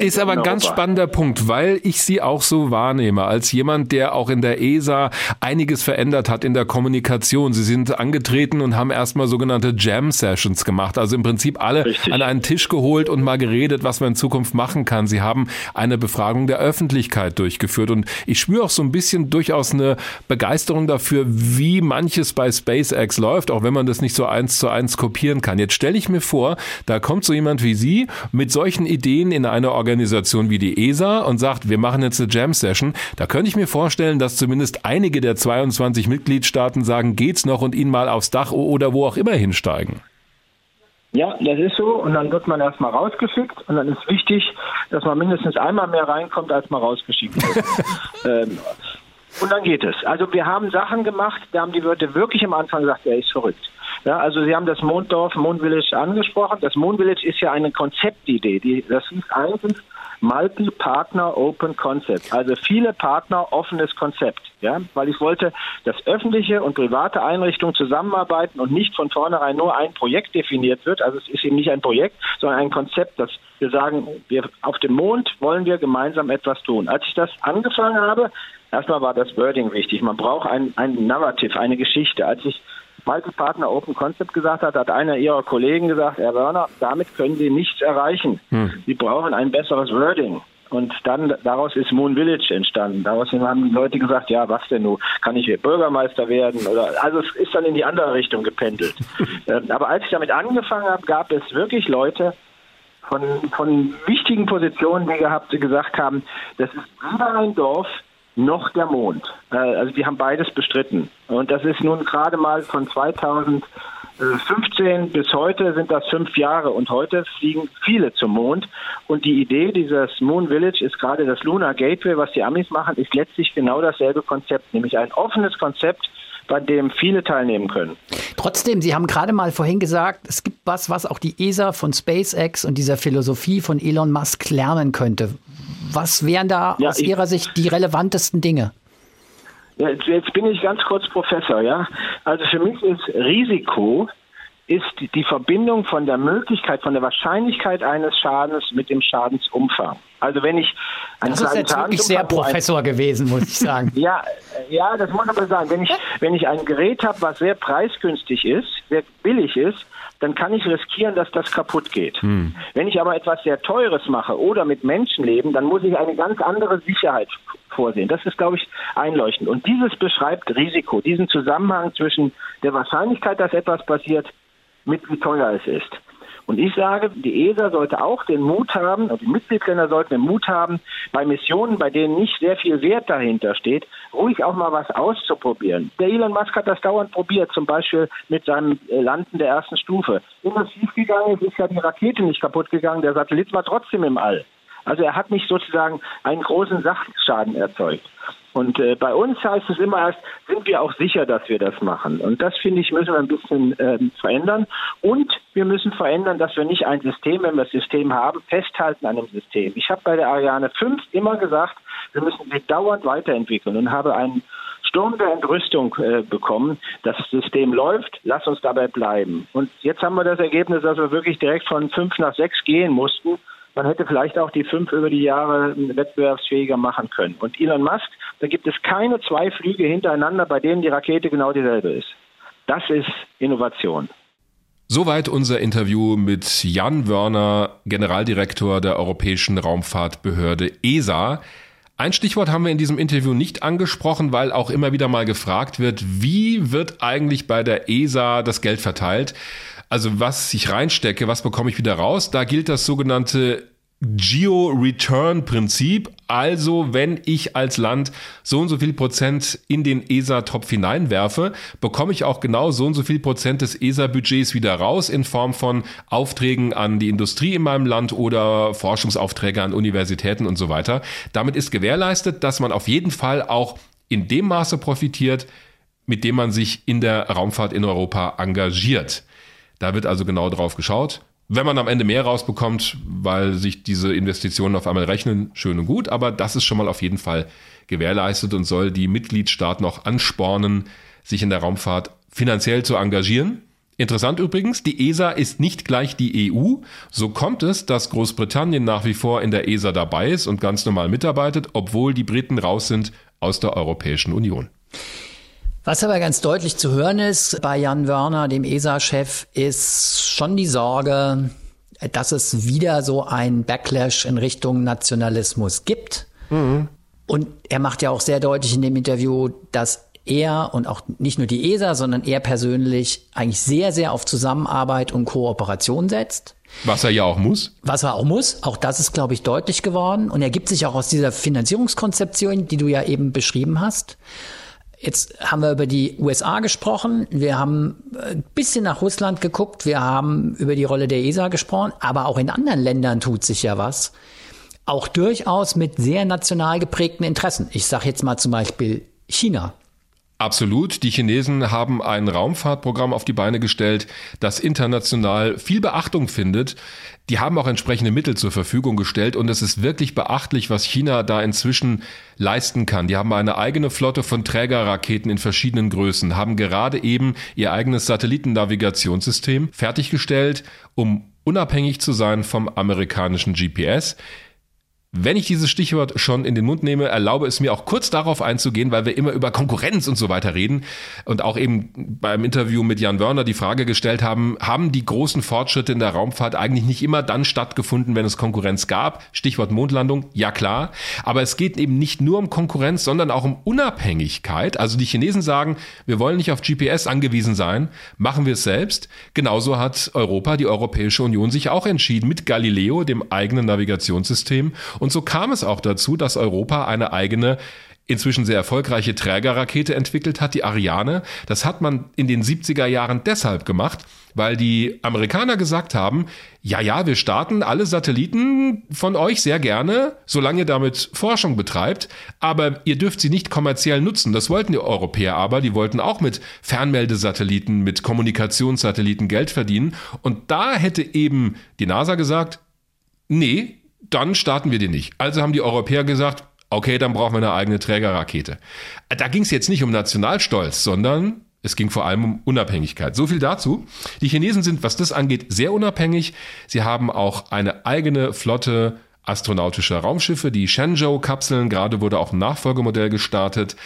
ist aber ein ganz spannender Punkt, weil ich sie auch so wahrnehme, als jemand, der auch in der ESA einiges verändert hat in der Kommunikation. Sie sind angetreten und haben erstmal sogenannte Jam-Sessions gemacht, also im Prinzip alle Richtig. an einen Tisch geholt und mal geredet, was man in Zukunft machen kann. Sie haben eine Befragung der Öffentlichkeit durchgeführt und ich spüre auch so ein bisschen durchaus eine Begeisterung dafür, wie manches bei SpaceX läuft, auch wenn man das nicht so eins zu eins kopieren kann. Jetzt stelle ich mir vor, da kommt so jemand wie Sie mit solchen solchen Ideen in eine Organisation wie die ESA und sagt, wir machen jetzt eine Jam-Session, da könnte ich mir vorstellen, dass zumindest einige der 22 Mitgliedstaaten sagen, geht's noch und ihnen mal aufs Dach oder wo auch immer hinsteigen. Ja, das ist so. Und dann wird man erstmal rausgeschickt. Und dann ist wichtig, dass man mindestens einmal mehr reinkommt, als man rausgeschickt wird. ähm, und dann geht es. Also wir haben Sachen gemacht, da haben die Leute wirklich am Anfang gesagt, er ist verrückt. Ja, also Sie haben das Monddorf, Moon Village angesprochen. Das Moon Village ist ja eine Konzeptidee. Die, das hieß eigentlich Multi-Partner Open Concept. Also viele Partner, offenes Konzept. Ja, weil ich wollte, dass öffentliche und private Einrichtungen zusammenarbeiten und nicht von vornherein nur ein Projekt definiert wird. Also es ist eben nicht ein Projekt, sondern ein Konzept, dass wir sagen, wir auf dem Mond wollen wir gemeinsam etwas tun. Als ich das angefangen habe, erstmal war das Wording wichtig. Man braucht ein, ein Narrative, eine Geschichte. Als ich Multipartner Open Concept gesagt hat, hat einer ihrer Kollegen gesagt, Herr Werner, damit können Sie nichts erreichen. Hm. Sie brauchen ein besseres Wording. Und dann daraus ist Moon Village entstanden. Daraus haben die Leute gesagt, ja, was denn nun? Kann ich Bürgermeister werden? Oder also es ist dann in die andere Richtung gependelt. Ähm, aber als ich damit angefangen habe, gab es wirklich Leute von, von wichtigen Positionen, die gehabt, gesagt haben, das ist weder ein Dorf, noch der Mond. Äh, also die haben beides bestritten. Und das ist nun gerade mal von 2015 bis heute sind das fünf Jahre und heute fliegen viele zum Mond. Und die Idee dieses Moon Village ist gerade das Lunar Gateway, was die Amis machen, ist letztlich genau dasselbe Konzept, nämlich ein offenes Konzept, bei dem viele teilnehmen können. Trotzdem, Sie haben gerade mal vorhin gesagt, es gibt was, was auch die ESA von SpaceX und dieser Philosophie von Elon Musk lernen könnte. Was wären da ja, aus Ihrer Sicht die relevantesten Dinge? Ja, jetzt bin ich ganz kurz Professor, ja. Also für mich ist Risiko ist die Verbindung von der Möglichkeit, von der Wahrscheinlichkeit eines Schadens mit dem Schadensumfang. Also wenn ich das ist jetzt wirklich sehr Professor ein, gewesen, muss ich sagen. ja, ja, das muss man sagen. Wenn ich wenn ich ein Gerät habe, was sehr preisgünstig ist, sehr billig ist, dann kann ich riskieren, dass das kaputt geht. Hm. Wenn ich aber etwas sehr Teures mache oder mit Menschenleben, dann muss ich eine ganz andere Sicherheit vorsehen. Das ist, glaube ich, einleuchtend. Und dieses beschreibt Risiko, diesen Zusammenhang zwischen der Wahrscheinlichkeit, dass etwas passiert, mit wie teuer es ist. Und ich sage, die ESA sollte auch den Mut haben, und die Mitgliedsländer sollten den Mut haben, bei Missionen, bei denen nicht sehr viel Wert dahinter steht, ruhig auch mal was auszuprobieren. Der Elon Musk hat das dauernd probiert, zum Beispiel mit seinem Landen der ersten Stufe. Wenn das schiefgegangen ist, ist ja die Rakete nicht kaputt gegangen, der Satellit war trotzdem im All. Also er hat nicht sozusagen einen großen Sachschaden erzeugt. Und äh, bei uns heißt es immer erst, sind wir auch sicher, dass wir das machen. Und das, finde ich, müssen wir ein bisschen äh, verändern. Und wir müssen verändern, dass wir nicht ein System, wenn wir das System haben, festhalten an dem System. Ich habe bei der Ariane 5 immer gesagt, wir müssen sie dauernd weiterentwickeln und habe einen Sturm der Entrüstung äh, bekommen. Das System läuft, lass uns dabei bleiben. Und jetzt haben wir das Ergebnis, dass wir wirklich direkt von 5 nach 6 gehen mussten man hätte vielleicht auch die fünf über die Jahre wettbewerbsfähiger machen können. Und Elon Musk, da gibt es keine zwei Flüge hintereinander, bei denen die Rakete genau dieselbe ist. Das ist Innovation. Soweit unser Interview mit Jan Wörner, Generaldirektor der Europäischen Raumfahrtbehörde ESA. Ein Stichwort haben wir in diesem Interview nicht angesprochen, weil auch immer wieder mal gefragt wird, wie wird eigentlich bei der ESA das Geld verteilt? Also was ich reinstecke, was bekomme ich wieder raus? Da gilt das sogenannte Geo-Return-Prinzip. Also, wenn ich als Land so und so viel Prozent in den ESA-Topf hineinwerfe, bekomme ich auch genau so und so viel Prozent des ESA-Budgets wieder raus in Form von Aufträgen an die Industrie in meinem Land oder Forschungsaufträge an Universitäten und so weiter. Damit ist gewährleistet, dass man auf jeden Fall auch in dem Maße profitiert, mit dem man sich in der Raumfahrt in Europa engagiert. Da wird also genau drauf geschaut. Wenn man am Ende mehr rausbekommt, weil sich diese Investitionen auf einmal rechnen, schön und gut, aber das ist schon mal auf jeden Fall gewährleistet und soll die Mitgliedstaaten auch anspornen, sich in der Raumfahrt finanziell zu engagieren. Interessant übrigens, die ESA ist nicht gleich die EU. So kommt es, dass Großbritannien nach wie vor in der ESA dabei ist und ganz normal mitarbeitet, obwohl die Briten raus sind aus der Europäischen Union. Was aber ganz deutlich zu hören ist bei Jan Wörner, dem ESA-Chef, ist schon die Sorge, dass es wieder so ein Backlash in Richtung Nationalismus gibt. Mhm. Und er macht ja auch sehr deutlich in dem Interview, dass er und auch nicht nur die ESA, sondern er persönlich eigentlich sehr, sehr auf Zusammenarbeit und Kooperation setzt. Was er ja auch muss. Was er auch muss. Auch das ist, glaube ich, deutlich geworden. Und er gibt sich auch aus dieser Finanzierungskonzeption, die du ja eben beschrieben hast. Jetzt haben wir über die USA gesprochen, wir haben ein bisschen nach Russland geguckt, wir haben über die Rolle der ESA gesprochen, aber auch in anderen Ländern tut sich ja was. Auch durchaus mit sehr national geprägten Interessen. Ich sage jetzt mal zum Beispiel China. Absolut. Die Chinesen haben ein Raumfahrtprogramm auf die Beine gestellt, das international viel Beachtung findet. Die haben auch entsprechende Mittel zur Verfügung gestellt und es ist wirklich beachtlich, was China da inzwischen leisten kann. Die haben eine eigene Flotte von Trägerraketen in verschiedenen Größen, haben gerade eben ihr eigenes Satellitennavigationssystem fertiggestellt, um unabhängig zu sein vom amerikanischen GPS. Wenn ich dieses Stichwort schon in den Mund nehme, erlaube es mir auch kurz darauf einzugehen, weil wir immer über Konkurrenz und so weiter reden und auch eben beim Interview mit Jan Wörner die Frage gestellt haben, haben die großen Fortschritte in der Raumfahrt eigentlich nicht immer dann stattgefunden, wenn es Konkurrenz gab? Stichwort Mondlandung, ja klar. Aber es geht eben nicht nur um Konkurrenz, sondern auch um Unabhängigkeit. Also die Chinesen sagen, wir wollen nicht auf GPS angewiesen sein, machen wir es selbst. Genauso hat Europa, die Europäische Union sich auch entschieden mit Galileo, dem eigenen Navigationssystem und so kam es auch dazu, dass Europa eine eigene inzwischen sehr erfolgreiche Trägerrakete entwickelt hat, die Ariane. Das hat man in den 70er Jahren deshalb gemacht, weil die Amerikaner gesagt haben, ja, ja, wir starten alle Satelliten von euch sehr gerne, solange ihr damit Forschung betreibt, aber ihr dürft sie nicht kommerziell nutzen. Das wollten die Europäer aber, die wollten auch mit Fernmeldesatelliten, mit Kommunikationssatelliten Geld verdienen. Und da hätte eben die NASA gesagt, nee, dann starten wir die nicht. Also haben die Europäer gesagt, okay, dann brauchen wir eine eigene Trägerrakete. Da ging es jetzt nicht um Nationalstolz, sondern es ging vor allem um Unabhängigkeit. So viel dazu. Die Chinesen sind, was das angeht, sehr unabhängig. Sie haben auch eine eigene Flotte astronautischer Raumschiffe, die Shenzhou-Kapseln. Gerade wurde auch ein Nachfolgemodell gestartet.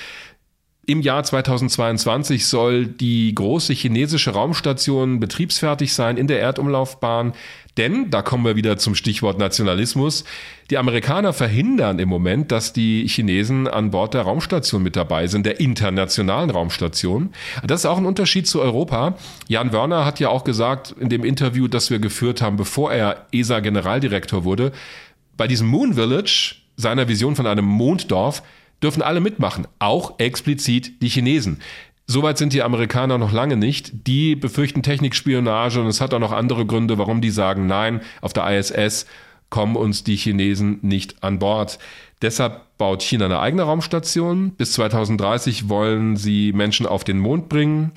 Im Jahr 2022 soll die große chinesische Raumstation betriebsfertig sein in der Erdumlaufbahn. Denn, da kommen wir wieder zum Stichwort Nationalismus, die Amerikaner verhindern im Moment, dass die Chinesen an Bord der Raumstation mit dabei sind, der internationalen Raumstation. Das ist auch ein Unterschied zu Europa. Jan Wörner hat ja auch gesagt in dem Interview, das wir geführt haben, bevor er ESA-Generaldirektor wurde, bei diesem Moon Village, seiner Vision von einem Monddorf, dürfen alle mitmachen, auch explizit die Chinesen. Soweit sind die Amerikaner noch lange nicht. Die befürchten Technikspionage und es hat auch noch andere Gründe, warum die sagen, nein, auf der ISS kommen uns die Chinesen nicht an Bord. Deshalb baut China eine eigene Raumstation. Bis 2030 wollen sie Menschen auf den Mond bringen.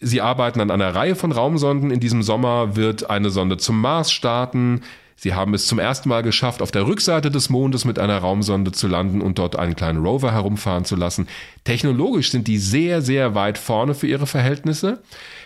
Sie arbeiten an einer Reihe von Raumsonden. In diesem Sommer wird eine Sonde zum Mars starten. Sie haben es zum ersten Mal geschafft, auf der Rückseite des Mondes mit einer Raumsonde zu landen und dort einen kleinen Rover herumfahren zu lassen. Technologisch sind die sehr, sehr weit vorne für ihre Verhältnisse.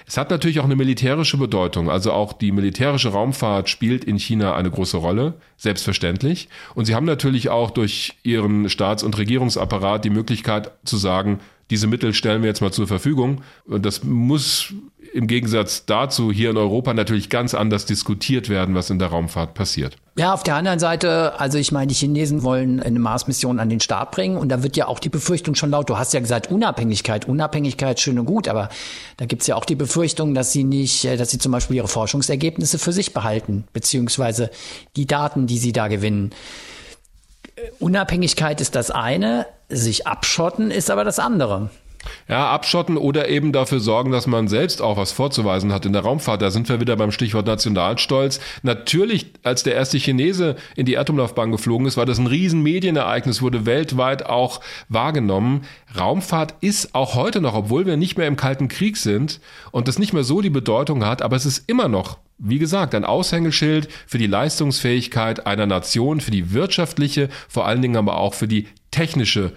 Es hat natürlich auch eine militärische Bedeutung. Also auch die militärische Raumfahrt spielt in China eine große Rolle, selbstverständlich. Und sie haben natürlich auch durch ihren Staats- und Regierungsapparat die Möglichkeit zu sagen, diese Mittel stellen wir jetzt mal zur Verfügung. Und das muss im Gegensatz dazu hier in Europa natürlich ganz anders diskutiert werden, was in der Raumfahrt passiert. Ja, auf der anderen Seite, also ich meine, die Chinesen wollen eine Mars-Mission an den Start bringen und da wird ja auch die Befürchtung schon laut. Du hast ja gesagt Unabhängigkeit, Unabhängigkeit schön und gut, aber da gibt's ja auch die Befürchtung, dass sie nicht, äh, dass sie zum Beispiel ihre Forschungsergebnisse für sich behalten, beziehungsweise die Daten, die sie da gewinnen. Unabhängigkeit ist das eine, sich abschotten ist aber das andere. Ja, abschotten oder eben dafür sorgen, dass man selbst auch was vorzuweisen hat in der Raumfahrt. Da sind wir wieder beim Stichwort Nationalstolz. Natürlich, als der erste Chinese in die Erdumlaufbahn geflogen ist, war das ein riesen Medienereignis, wurde weltweit auch wahrgenommen. Raumfahrt ist auch heute noch, obwohl wir nicht mehr im Kalten Krieg sind und das nicht mehr so die Bedeutung hat, aber es ist immer noch wie gesagt, ein Aushängeschild für die Leistungsfähigkeit einer Nation, für die wirtschaftliche, vor allen Dingen aber auch für die technische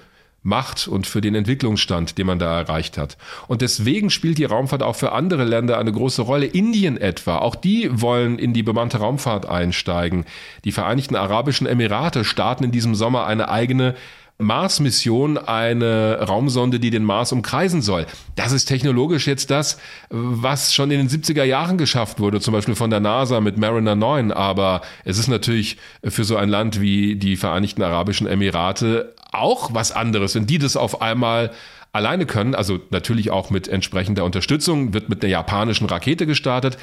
Macht und für den Entwicklungsstand, den man da erreicht hat. Und deswegen spielt die Raumfahrt auch für andere Länder eine große Rolle. Indien etwa, auch die wollen in die bemannte Raumfahrt einsteigen. Die Vereinigten Arabischen Emirate starten in diesem Sommer eine eigene Mars-Mission eine Raumsonde, die den Mars umkreisen soll. Das ist technologisch jetzt das, was schon in den 70er Jahren geschafft wurde, zum Beispiel von der NASA mit Mariner 9. Aber es ist natürlich für so ein Land wie die Vereinigten Arabischen Emirate auch was anderes, wenn die das auf einmal alleine können. Also natürlich auch mit entsprechender Unterstützung, wird mit der japanischen Rakete gestartet.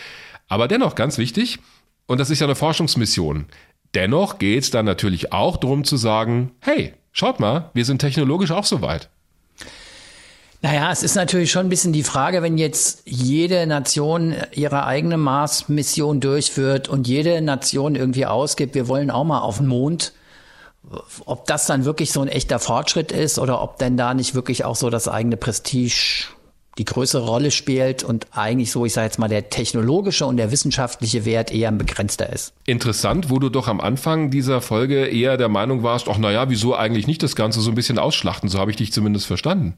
Aber dennoch ganz wichtig, und das ist ja eine Forschungsmission. Dennoch geht es dann natürlich auch darum zu sagen, hey, Schaut mal, wir sind technologisch auch so weit. Naja, es ist natürlich schon ein bisschen die Frage, wenn jetzt jede Nation ihre eigene Mars-Mission durchführt und jede Nation irgendwie ausgibt, wir wollen auch mal auf den Mond, ob das dann wirklich so ein echter Fortschritt ist oder ob denn da nicht wirklich auch so das eigene Prestige die größere Rolle spielt und eigentlich so, ich sage jetzt mal, der technologische und der wissenschaftliche Wert eher ein begrenzter ist. Interessant, wo du doch am Anfang dieser Folge eher der Meinung warst, ach naja, wieso eigentlich nicht das Ganze so ein bisschen ausschlachten? So habe ich dich zumindest verstanden.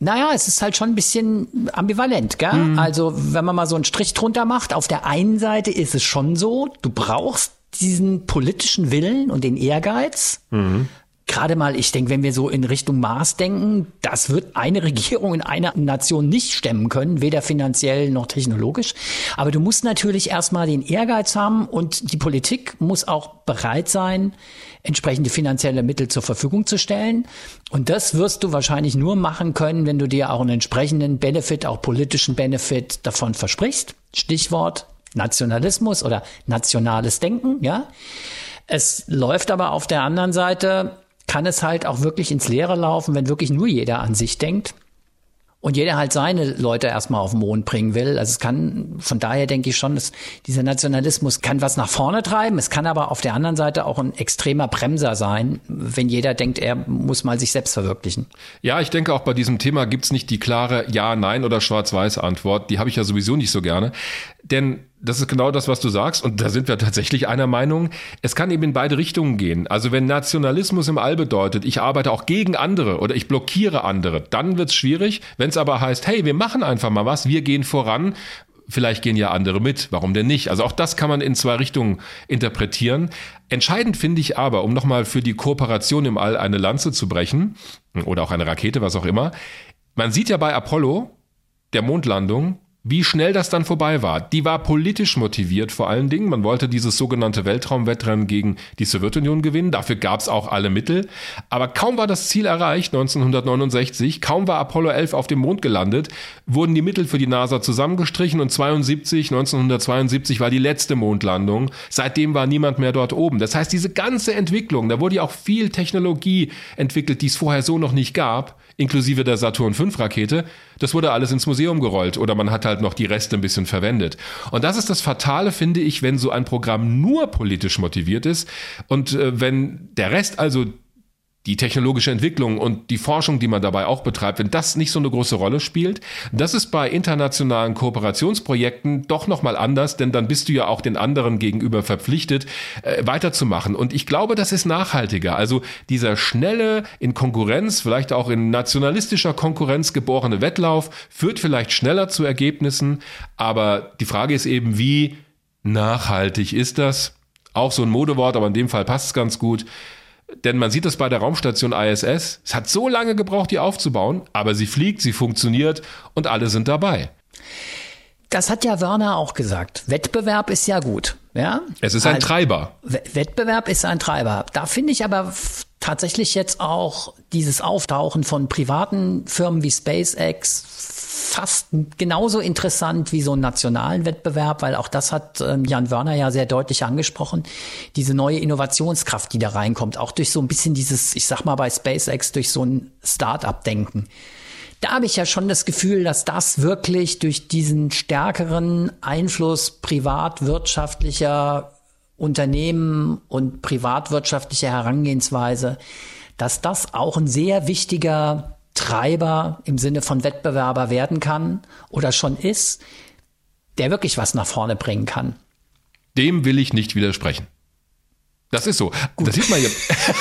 Naja, es ist halt schon ein bisschen ambivalent, gell? Mhm. Also, wenn man mal so einen Strich drunter macht, auf der einen Seite ist es schon so, du brauchst diesen politischen Willen und den Ehrgeiz. Mhm gerade mal, ich denke, wenn wir so in Richtung Mars denken, das wird eine Regierung in einer Nation nicht stemmen können, weder finanziell noch technologisch. Aber du musst natürlich erstmal den Ehrgeiz haben und die Politik muss auch bereit sein, entsprechende finanzielle Mittel zur Verfügung zu stellen. Und das wirst du wahrscheinlich nur machen können, wenn du dir auch einen entsprechenden Benefit, auch politischen Benefit davon versprichst. Stichwort Nationalismus oder nationales Denken, ja. Es läuft aber auf der anderen Seite kann es halt auch wirklich ins Leere laufen, wenn wirklich nur jeder an sich denkt und jeder halt seine Leute erstmal auf den Mond bringen will. Also es kann, von daher denke ich schon, dass dieser Nationalismus kann was nach vorne treiben. Es kann aber auf der anderen Seite auch ein extremer Bremser sein, wenn jeder denkt, er muss mal sich selbst verwirklichen. Ja, ich denke auch bei diesem Thema gibt's nicht die klare Ja, Nein oder Schwarz-Weiß Antwort. Die habe ich ja sowieso nicht so gerne. Denn das ist genau das, was du sagst. Und da sind wir tatsächlich einer Meinung. Es kann eben in beide Richtungen gehen. Also wenn Nationalismus im All bedeutet, ich arbeite auch gegen andere oder ich blockiere andere, dann wird's schwierig. Wenn es aber heißt, hey, wir machen einfach mal was, wir gehen voran, vielleicht gehen ja andere mit, warum denn nicht? Also auch das kann man in zwei Richtungen interpretieren. Entscheidend finde ich aber, um nochmal für die Kooperation im All eine Lanze zu brechen, oder auch eine Rakete, was auch immer, man sieht ja bei Apollo, der Mondlandung, wie schnell das dann vorbei war. Die war politisch motiviert vor allen Dingen. Man wollte dieses sogenannte Weltraumwettrennen gegen die Sowjetunion gewinnen. Dafür gab es auch alle Mittel. Aber kaum war das Ziel erreicht, 1969, kaum war Apollo 11 auf dem Mond gelandet, wurden die Mittel für die NASA zusammengestrichen und 72, 1972 war die letzte Mondlandung. Seitdem war niemand mehr dort oben. Das heißt, diese ganze Entwicklung, da wurde ja auch viel Technologie entwickelt, die es vorher so noch nicht gab inklusive der Saturn V Rakete, das wurde alles ins Museum gerollt oder man hat halt noch die Reste ein bisschen verwendet. Und das ist das Fatale, finde ich, wenn so ein Programm nur politisch motiviert ist und äh, wenn der Rest also die technologische Entwicklung und die Forschung, die man dabei auch betreibt, wenn das nicht so eine große Rolle spielt, das ist bei internationalen Kooperationsprojekten doch nochmal anders, denn dann bist du ja auch den anderen gegenüber verpflichtet, äh, weiterzumachen. Und ich glaube, das ist nachhaltiger. Also dieser schnelle, in Konkurrenz, vielleicht auch in nationalistischer Konkurrenz geborene Wettlauf führt vielleicht schneller zu Ergebnissen, aber die Frage ist eben, wie nachhaltig ist das? Auch so ein Modewort, aber in dem Fall passt es ganz gut. Denn man sieht das bei der Raumstation ISS. Es hat so lange gebraucht, die aufzubauen, aber sie fliegt, sie funktioniert und alle sind dabei. Das hat ja Werner auch gesagt. Wettbewerb ist ja gut. Ja? Es ist ein also, Treiber. Wettbewerb ist ein Treiber. Da finde ich aber tatsächlich jetzt auch dieses Auftauchen von privaten Firmen wie SpaceX fast genauso interessant wie so einen nationalen Wettbewerb, weil auch das hat ähm, Jan Wörner ja sehr deutlich angesprochen, diese neue Innovationskraft, die da reinkommt, auch durch so ein bisschen dieses, ich sag mal bei SpaceX, durch so ein Start-up-Denken. Da habe ich ja schon das Gefühl, dass das wirklich durch diesen stärkeren Einfluss privatwirtschaftlicher Unternehmen und privatwirtschaftlicher Herangehensweise, dass das auch ein sehr wichtiger Treiber im Sinne von Wettbewerber werden kann oder schon ist, der wirklich was nach vorne bringen kann. Dem will ich nicht widersprechen. Das ist so. Gut. Das sieht man ja.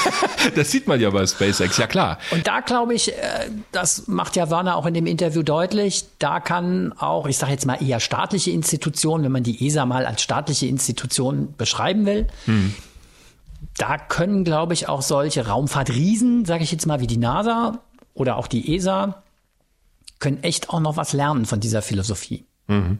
das sieht man ja bei SpaceX, ja klar. Und da glaube ich, äh, das macht ja Werner auch in dem Interview deutlich, da kann auch, ich sage jetzt mal eher staatliche Institutionen, wenn man die ESA mal als staatliche Institution beschreiben will, hm. da können, glaube ich, auch solche Raumfahrtriesen, sage ich jetzt mal, wie die NASA oder auch die ESA können echt auch noch was lernen von dieser Philosophie. Mhm.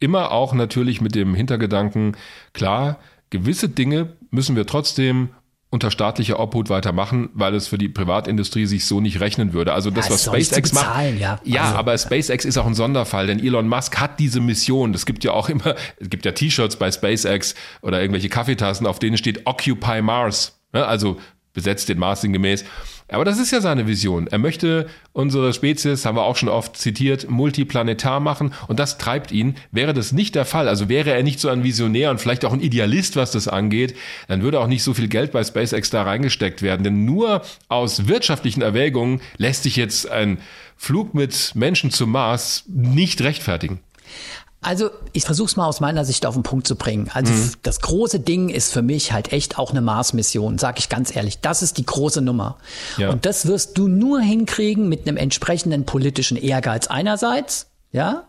Immer auch natürlich mit dem Hintergedanken, klar, gewisse Dinge müssen wir trotzdem unter staatlicher Obhut weitermachen, weil es für die Privatindustrie sich so nicht rechnen würde. Also das, ja, was SpaceX bezahlen, macht. Ja, ja also, aber SpaceX ist auch ein Sonderfall, denn Elon Musk hat diese Mission. Es gibt ja auch immer, es gibt ja T-Shirts bei SpaceX oder irgendwelche Kaffeetassen, auf denen steht Occupy Mars. Also besetzt den Mars gemäß. Aber das ist ja seine Vision. Er möchte unsere Spezies, haben wir auch schon oft zitiert, multiplanetar machen und das treibt ihn. Wäre das nicht der Fall, also wäre er nicht so ein Visionär und vielleicht auch ein Idealist, was das angeht, dann würde auch nicht so viel Geld bei SpaceX da reingesteckt werden. Denn nur aus wirtschaftlichen Erwägungen lässt sich jetzt ein Flug mit Menschen zum Mars nicht rechtfertigen. Also ich versuche es mal aus meiner Sicht auf den Punkt zu bringen. Also mhm. das große Ding ist für mich halt echt auch eine Mars-Mission, sag ich ganz ehrlich. Das ist die große Nummer. Ja. Und das wirst du nur hinkriegen mit einem entsprechenden politischen Ehrgeiz einerseits, ja,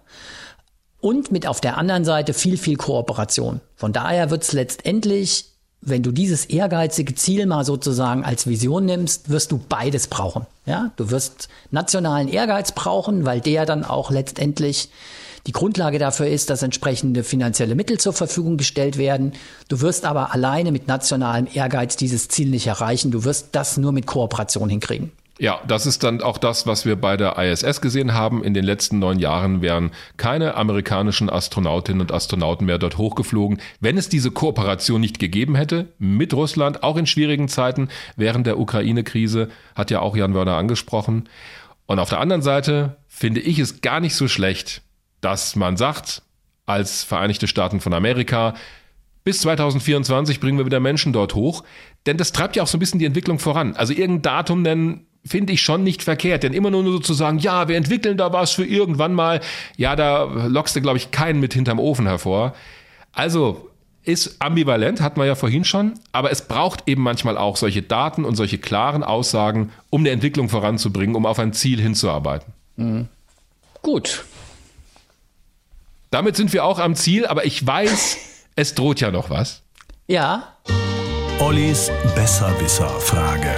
und mit auf der anderen Seite viel, viel Kooperation. Von daher wird es letztendlich, wenn du dieses ehrgeizige Ziel mal sozusagen als Vision nimmst, wirst du beides brauchen. Ja, du wirst nationalen Ehrgeiz brauchen, weil der dann auch letztendlich die Grundlage dafür ist, dass entsprechende finanzielle Mittel zur Verfügung gestellt werden. Du wirst aber alleine mit nationalem Ehrgeiz dieses Ziel nicht erreichen. Du wirst das nur mit Kooperation hinkriegen. Ja, das ist dann auch das, was wir bei der ISS gesehen haben. In den letzten neun Jahren wären keine amerikanischen Astronautinnen und Astronauten mehr dort hochgeflogen, wenn es diese Kooperation nicht gegeben hätte mit Russland, auch in schwierigen Zeiten während der Ukraine-Krise, hat ja auch Jan Wörner angesprochen. Und auf der anderen Seite finde ich es gar nicht so schlecht, dass man sagt, als Vereinigte Staaten von Amerika, bis 2024 bringen wir wieder Menschen dort hoch. Denn das treibt ja auch so ein bisschen die Entwicklung voran. Also irgendein Datum nennen, finde ich schon nicht verkehrt. Denn immer nur so zu sagen, ja, wir entwickeln da was für irgendwann mal, ja, da lockst du, glaube ich, keinen mit hinterm Ofen hervor. Also ist ambivalent, hatten wir ja vorhin schon, aber es braucht eben manchmal auch solche Daten und solche klaren Aussagen, um eine Entwicklung voranzubringen, um auf ein Ziel hinzuarbeiten. Mhm. Gut, Damit sind wir auch am Ziel, aber ich weiß, es droht ja noch was. Ja. Ollis Besserwisser-Frage.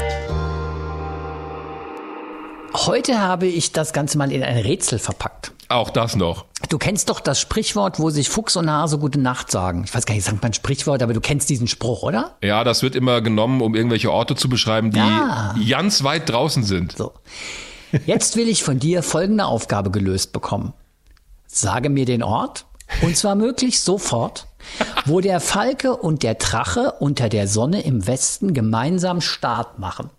Heute habe ich das Ganze mal in ein Rätsel verpackt. Auch das noch. Du kennst doch das Sprichwort, wo sich Fuchs und Hase gute Nacht sagen. Ich weiß gar nicht, sagt man Sprichwort, aber du kennst diesen Spruch, oder? Ja, das wird immer genommen, um irgendwelche Orte zu beschreiben, die Ja. ganz weit draußen sind. So. Jetzt will ich von dir folgende Aufgabe gelöst bekommen. Sage mir den Ort, und zwar möglichst sofort, wo der Falke und der Drache unter der Sonne im Westen gemeinsam Start machen.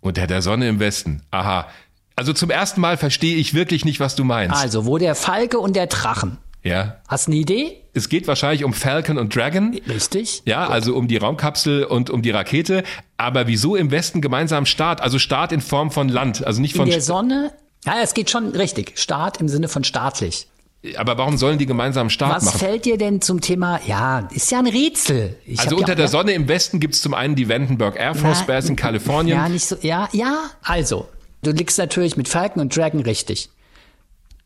Unter der Sonne im Westen. Aha. Also zum ersten Mal verstehe ich wirklich nicht, was du meinst. Also, wo der Falke und der Drachen. Ja. Hast du eine Idee? Es geht wahrscheinlich um Falcon und Dragon. Richtig? Ja, also um die Raumkapsel und um die Rakete. Aber wieso im Westen gemeinsam Start? Also Start in Form von Land, also nicht In von. der Sonne? Ja, es geht schon richtig. Start im Sinne von staatlich. aber warum sollen die gemeinsam Start Was machen? fällt dir denn zum Thema, ja, ist ja ein Rätsel. Ich Also unter ja, der ja, Sonne im Westen gibt's zum einen die Vandenberg Air Force Na, Base in Kalifornien. Ja, nicht so, ja, ja, also, du liegst natürlich mit Falcon und Dragon richtig.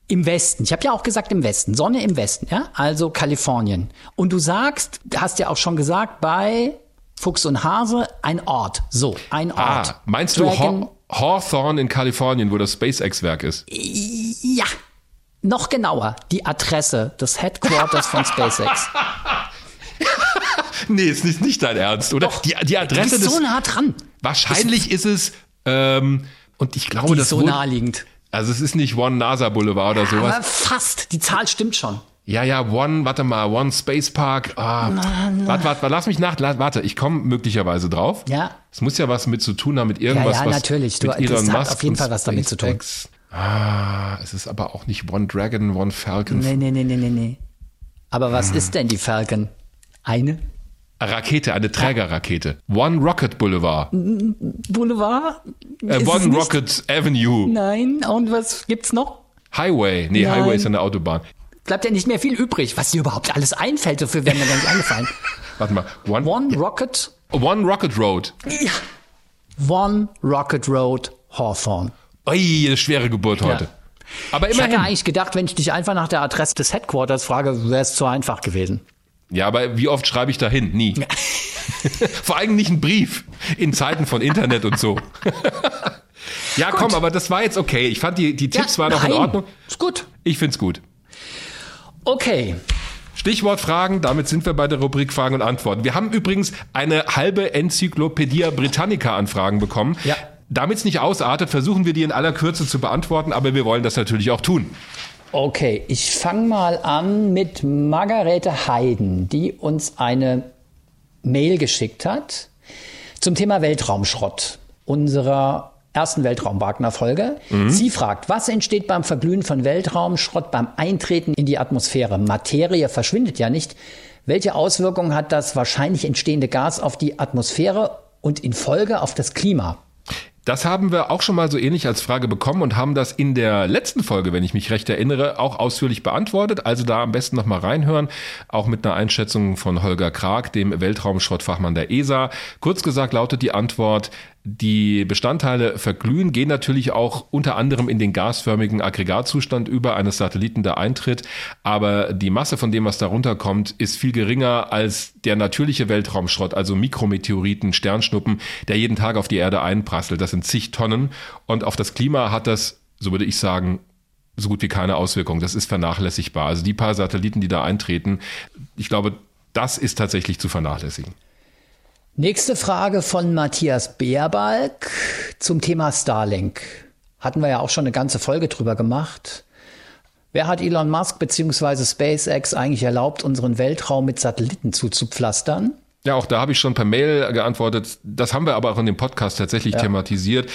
Im Westen. Ich habe ja auch gesagt im Westen. Sonne im Westen, ja? Also Kalifornien. Und du sagst, hast ja auch schon gesagt, bei Fuchs und Hase ein Ort. So, ein Ort. Ah, meinst du Dragon, Haw Hawthorne in Kalifornien, wo das SpaceX-Werk ist? Ja. Noch genauer, die Adresse des Headquarters von SpaceX. Nee, ist nicht, nicht dein Ernst, oder? Die, die Du Adresse des. so nah dran. wahrscheinlich ist es. Ähm, und ich glaube, Die das ist so naheliegend. Also es ist nicht One NASA Boulevard oder sowas. Aber fast. Die Zahl stimmt schon. Ja, ja, One, warte mal, One Space Park. Ah, warte, warte, lass mich nach, warte, ich komme möglicherweise drauf. Ja. Es muss ja was mit zu tun haben mit irgendwas, ja, was natürlich. Du- mit das Elon hat Musk auf jeden Fall was damit zu tun. Ah, es ist aber auch nicht One Dragon, One Falcon. Nee, nee, nee, nee, nee, nee. Aber was ist denn die Falcon? Eine? Rakete, eine Trägerrakete. One Rocket Boulevard. Boulevard? Äh, One? Rocket Avenue. Nein. Und was gibt's noch? Highway. Nee, Nein. Highway ist eine Autobahn. Bleibt ja nicht mehr viel übrig. Was dir überhaupt alles einfällt, dafür wäre mir gar nicht eingefallen. Warte mal. One, One Rocket? One Rocket Road. One Rocket Road Hawthorne. Ui, eine schwere Geburt heute. Aber Ich hatte immerhin. eigentlich gedacht, wenn ich dich einfach nach der Adresse des Headquarters frage, wäre es zu einfach gewesen. Ja, aber wie oft schreibe ich da hin? Nie. Vor allem nicht einen Brief in Zeiten von Internet und so. ja, komm, aber das war jetzt okay. Ich fand die, die Tipps Ja, waren auch in. Ordnung. Ist gut. Ich find's gut. Okay. Stichwort Fragen, damit sind wir bei der Rubrik Fragen und Antworten. Wir haben übrigens eine halbe Enzyklopädie Britannica an Fragen bekommen. Ja. Damit es nicht ausartet, versuchen wir die in aller Kürze zu beantworten, aber wir wollen das natürlich auch tun. Okay, ich fange mal an mit Margarete Heiden, die uns eine Mail geschickt hat zum Thema Weltraumschrott unserer ersten Weltraum-Wagner-Folge. Sie fragt, was entsteht beim Verglühen von Weltraumschrott beim Eintreten in die Atmosphäre? Materie verschwindet ja nicht. Welche Auswirkungen hat das wahrscheinlich entstehende Gas auf die Atmosphäre und in Folge auf das Klima? Das haben wir auch schon mal so ähnlich als Frage bekommen und haben das in der letzten Folge, wenn ich mich recht erinnere, auch ausführlich beantwortet. Also da am besten nochmal reinhören, auch mit einer Einschätzung von Holger Krag, dem Weltraumschrottfachmann der ESA. Kurz gesagt lautet die Antwort, die Bestandteile verglühen, gehen natürlich auch unter anderem in den gasförmigen Aggregatzustand über eines Satelliten, der eintritt. Aber die Masse von dem, was darunter kommt, ist viel geringer als der natürliche Weltraumschrott, also Mikrometeoriten, Sternschnuppen, der jeden Tag auf die Erde einprasselt. Das sind zig Tonnen. Und auf das Klima hat das, so würde ich sagen, so gut wie keine Auswirkung. Das ist vernachlässigbar. Also die paar Satelliten, die da eintreten, ich glaube, das ist tatsächlich zu vernachlässigen. Nächste Frage von Matthias Beerbalk zum Thema Starlink. Hatten wir ja auch schon eine ganze Folge drüber gemacht. Wer hat Elon Musk bzw. SpaceX eigentlich erlaubt, unseren Weltraum mit Satelliten zuzupflastern? Ja, auch da habe ich schon per Mail geantwortet. Das haben wir aber auch in dem Podcast tatsächlich thematisiert.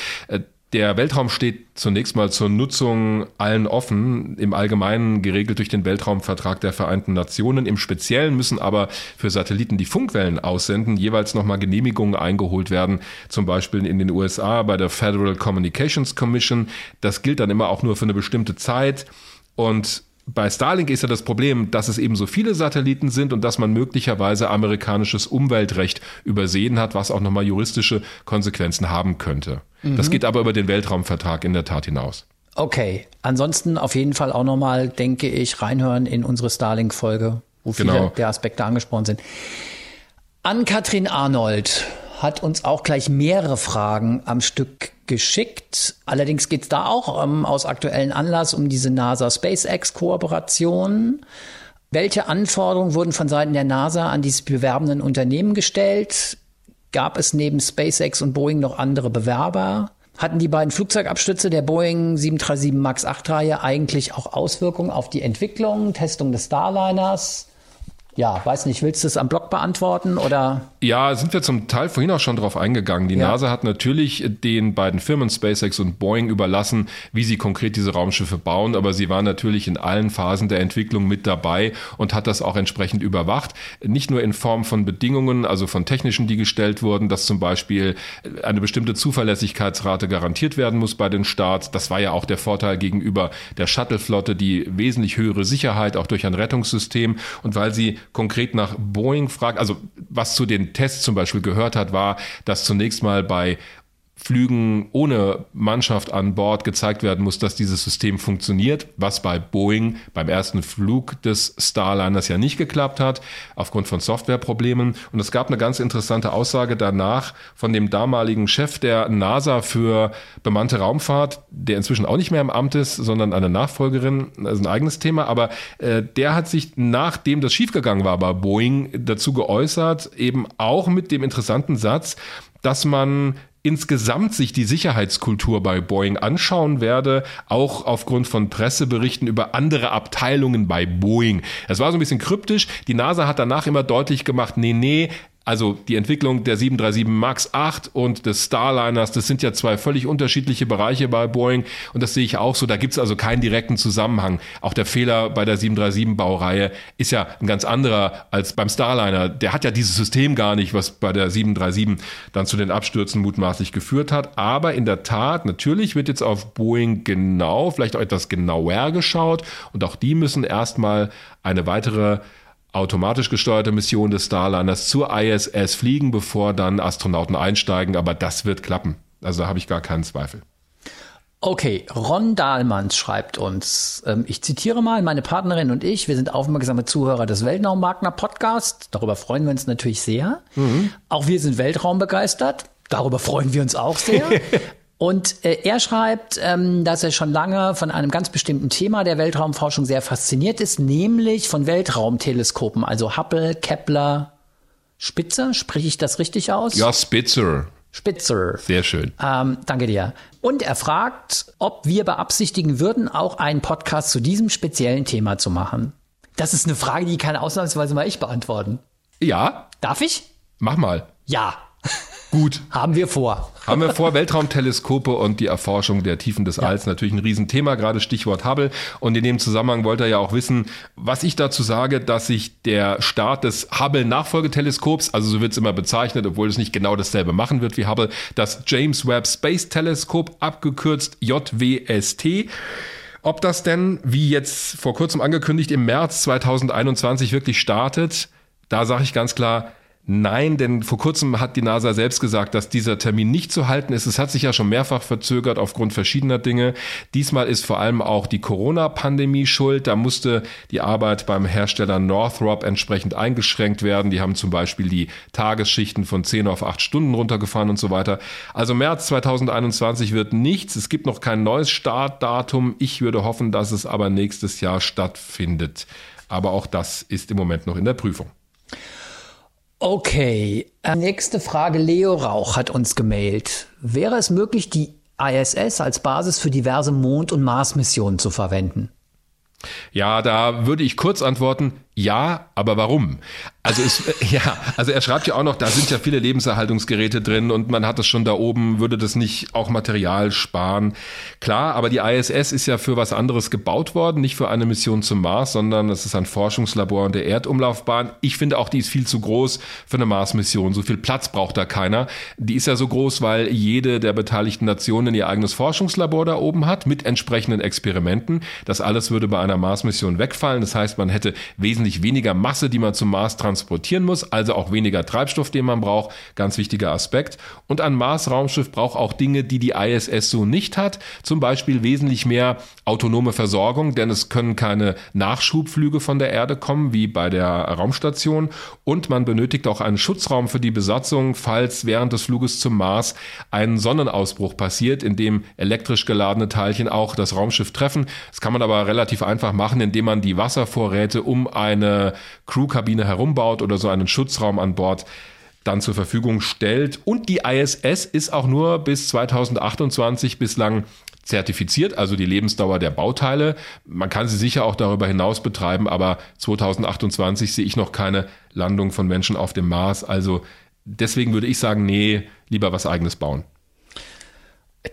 Der Weltraum steht zunächst mal zur Nutzung allen offen, im Allgemeinen geregelt durch den Weltraumvertrag der Vereinten Nationen. Im Speziellen müssen aber für Satelliten, die Funkwellen aussenden, jeweils nochmal Genehmigungen eingeholt werden, zum Beispiel in den USA bei der Federal Communications Commission. Das gilt dann immer auch nur für eine bestimmte Zeit. Und bei Starlink ist ja das Problem, dass es eben so viele Satelliten sind und dass man möglicherweise amerikanisches Umweltrecht übersehen hat, was auch nochmal juristische Konsequenzen haben könnte. Das geht aber über den Weltraumvertrag in der Tat hinaus. Okay, ansonsten auf jeden Fall auch nochmal, denke ich, reinhören in unsere Starlink-Folge, wo viele Genau. der Aspekte angesprochen sind. Ann-Kathrin Arnold hat uns auch gleich mehrere Fragen am Stück geschickt. Allerdings geht es da auch ähm, aus aktuellen Anlass um diese NASA-SpaceX-Kooperation. Welche Anforderungen wurden von Seiten der NASA an diese bewerbenden Unternehmen gestellt? Gab es neben SpaceX und Boeing noch andere Bewerber? Hatten die beiden Flugzeugabstürze der Boeing 737 MAX 8 Reihe eigentlich auch Auswirkungen auf die Entwicklung, Testung des Starliners? Ja, weiß nicht, willst du es am Blog beantworten oder? Ja, sind wir zum Teil vorhin auch schon drauf eingegangen. Die Ja. NASA hat natürlich den beiden Firmen SpaceX und Boeing überlassen, wie sie konkret diese Raumschiffe bauen, aber sie war natürlich in allen Phasen der Entwicklung mit dabei und hat das auch entsprechend überwacht. Nicht nur in Form von Bedingungen, also von technischen, die gestellt wurden, dass zum Beispiel eine bestimmte Zuverlässigkeitsrate garantiert werden muss bei den Starts. Das war ja auch der Vorteil gegenüber der Shuttle-Flotte, die wesentlich höhere Sicherheit auch durch ein Rettungssystem und weil sie konkret nach Boeing fragt, also was zu den Tests zum Beispiel gehört hat, war, dass zunächst mal bei Flügen ohne Mannschaft an Bord gezeigt werden muss, dass dieses System funktioniert, was bei Boeing beim ersten Flug des Starliners ja nicht geklappt hat, aufgrund von Softwareproblemen. Und es gab eine ganz interessante Aussage danach von dem damaligen Chef der NASA für bemannte Raumfahrt, der inzwischen auch nicht mehr im Amt ist, sondern eine Nachfolgerin, das ist ein eigenes Thema, aber äh, der hat sich, nachdem das schiefgegangen war bei Boeing, dazu geäußert, eben auch mit dem interessanten Satz, dass man insgesamt sich die Sicherheitskultur bei Boeing anschauen werde, auch aufgrund von Presseberichten über andere Abteilungen bei Boeing. Es war so ein bisschen kryptisch. Die NASA hat danach immer deutlich gemacht, nee, nee, also die Entwicklung der 737 MAX 8 und des Starliners, das sind ja zwei völlig unterschiedliche Bereiche bei Boeing und das sehe ich auch so. Da gibt es also keinen direkten Zusammenhang. Auch der Fehler bei der 737-Baureihe ist ja ein ganz anderer als beim Starliner. Der hat ja dieses System gar nicht, was bei der 737 dann zu den Abstürzen mutmaßlich geführt hat. Aber in der Tat, natürlich wird jetzt auf Boeing genau, vielleicht auch etwas genauer geschaut und auch die müssen erstmal eine weitere automatisch gesteuerte Mission des Starliners zur ISS fliegen, bevor dann Astronauten einsteigen. Aber das wird klappen. Also da habe ich gar keinen Zweifel. Okay, Ron Dahlmanns schreibt uns, ähm, ich zitiere mal, meine Partnerin und ich, wir sind aufmerksame Zuhörer des Weltraumwagner Podcast. Darüber freuen wir uns natürlich sehr. Auch wir sind Weltraumbegeistert. Darüber freuen wir uns auch sehr. Und äh, er schreibt, ähm, dass er schon lange von einem ganz bestimmten Thema der Weltraumforschung sehr fasziniert ist, nämlich von Weltraumteleskopen, also Hubble, Kepler, Spitzer, spreche ich das richtig aus? Ja, Spitzer. Spitzer. Sehr schön. Ähm, danke dir. Und er fragt, ob wir beabsichtigen würden, auch einen Podcast zu diesem speziellen Thema zu machen. Das ist eine Frage, die kann ausnahmsweise mal ich beantworten. Ja, Darf ich? mach mal. Ja, Gut. haben wir vor. Haben wir vor, Weltraumteleskope und die Erforschung der Tiefen des Alls natürlich ein Riesenthema, gerade Stichwort Hubble. Und in dem Zusammenhang wollte er ja auch wissen, was ich dazu sage, dass sich der Start des Hubble-Nachfolgeteleskops, also so wird es immer bezeichnet, obwohl es nicht genau dasselbe machen wird wie Hubble, das James Webb Space Telescope, abgekürzt JWST, ob das denn, wie jetzt vor kurzem angekündigt, im März 2021 wirklich startet, da sage ich ganz klar, Nein, denn vor kurzem hat die NASA selbst gesagt, dass dieser Termin nicht zu halten ist. Es hat sich ja schon mehrfach verzögert aufgrund verschiedener Dinge. Diesmal ist vor allem auch die Corona-Pandemie schuld. Da musste die Arbeit beim Hersteller Northrop entsprechend eingeschränkt werden. Die haben zum Beispiel die Tagesschichten von 10 auf 8 Stunden runtergefahren und so weiter. Also März 2021 wird nichts. Es gibt noch kein neues Startdatum. Ich würde hoffen, dass es aber nächstes Jahr stattfindet. Aber auch das ist im Moment noch in der Prüfung. Okay, äh, nächste Frage. Leo Rauch hat uns gemailt. Wäre es möglich, die ISS als Basis für diverse Mond- und Mars-Missionen zu verwenden? Ja, da würde ich kurz antworten, ja, aber warum? Also es, ja, also er schreibt ja auch noch, da sind ja viele Lebenserhaltungsgeräte drin und man hat das schon da oben, würde das nicht auch Material sparen? Klar, aber die ISS ist ja für was anderes gebaut worden, nicht für eine Mission zum Mars, sondern es ist ein Forschungslabor in der Erdumlaufbahn. Ich finde auch, die ist viel zu groß für eine Mars-Mission. So viel Platz braucht da keiner. Die ist ja so groß, weil jede der beteiligten Nationen ihr eigenes Forschungslabor da oben hat mit entsprechenden Experimenten. Das alles würde bei einer Mars-Mission wegfallen. Das heißt, man hätte wesentlich wesentlich weniger Masse, die man zum Mars transportieren muss, also auch weniger Treibstoff, den man braucht. Ganz wichtiger Aspekt. Und ein Mars-Raumschiff braucht auch Dinge, die die ISS so nicht hat. Zum Beispiel wesentlich mehr autonome Versorgung, denn es können keine Nachschubflüge von der Erde kommen, wie bei der Raumstation. Und man benötigt auch einen Schutzraum für die Besatzung, falls während des Fluges zum Mars ein Sonnenausbruch passiert, in dem elektrisch geladene Teilchen auch das Raumschiff treffen. Das kann man aber relativ einfach machen, indem man die Wasservorräte um eine Crewkabine herumbaut oder so einen Schutzraum an Bord dann zur Verfügung stellt. Und die ISS ist auch nur bis 2028 bislang zertifiziert, also die Lebensdauer der Bauteile. Man kann sie sicher auch darüber hinaus betreiben, aber 2028 sehe ich noch keine Landung von Menschen auf dem Mars. Also deswegen würde ich sagen, nee, lieber was eigenes bauen.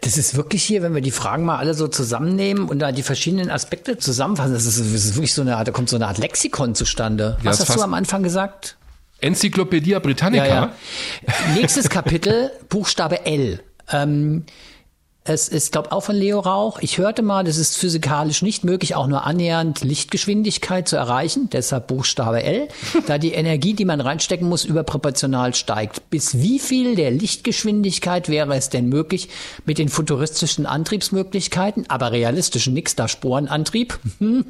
Das ist wirklich hier, wenn wir die Fragen mal alle so zusammennehmen und da die verschiedenen Aspekte zusammenfassen, das ist, das ist wirklich so eine Art, da kommt so eine Art Lexikon zustande. Was hast du am Anfang gesagt? Enzyklopädie Britannica. Ja, ja. Nächstes Kapitel, Buchstabe L. Ähm, es ist, glaube auch von Leo Rauch. Ich hörte mal, das ist physikalisch nicht möglich, auch nur annähernd Lichtgeschwindigkeit zu erreichen. Deshalb Buchstabe L, da die Energie, die man reinstecken muss, überproportional steigt. Bis wie viel der Lichtgeschwindigkeit wäre es denn möglich, mit den futuristischen Antriebsmöglichkeiten, aber realistischen nix da Sporenantrieb, in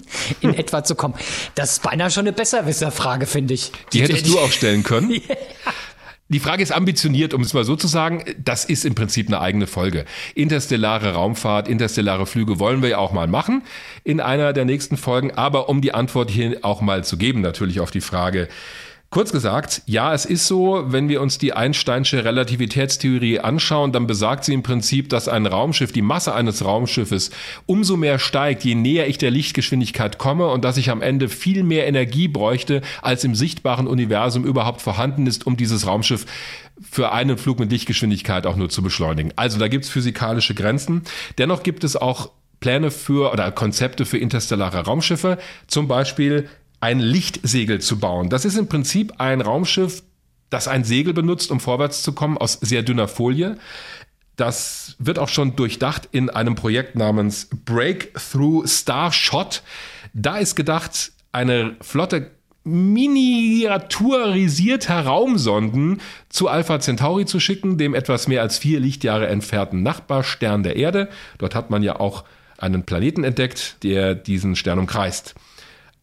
etwa zu kommen? Das ist beinahe schon eine Besserwisserfrage, finde ich. Die hättest du auch stellen können. Die Frage ist ambitioniert, um es mal so zu sagen. Das ist im Prinzip eine eigene Folge. Interstellare Raumfahrt, interstellare Flüge wollen wir ja auch mal machen in einer der nächsten Folgen. Aber um die Antwort hier auch mal zu geben, natürlich auf die Frage, Kurz gesagt, ja, es ist so, wenn wir uns die Einsteinsche Relativitätstheorie anschauen, dann besagt sie im Prinzip, dass ein Raumschiff, die Masse eines Raumschiffes umso mehr steigt, je näher ich der Lichtgeschwindigkeit komme und dass ich am Ende viel mehr Energie bräuchte, als im sichtbaren Universum überhaupt vorhanden ist, um dieses Raumschiff für einen Flug mit Lichtgeschwindigkeit auch nur zu beschleunigen. Also da gibt es physikalische Grenzen. Dennoch gibt es auch Pläne für oder Konzepte für interstellare Raumschiffe, zum Beispiel ein Lichtsegel zu bauen. Das ist im Prinzip ein Raumschiff, das ein Segel benutzt, um vorwärts zu kommen, aus sehr dünner Folie. Das wird auch schon durchdacht in einem Projekt namens Breakthrough Starshot. Da ist gedacht, eine Flotte miniaturisierter Raumsonden zu Alpha Centauri zu schicken, dem etwas mehr als vier Lichtjahre entfernten Nachbarstern der Erde. Dort hat man ja auch einen Planeten entdeckt, der diesen Stern umkreist.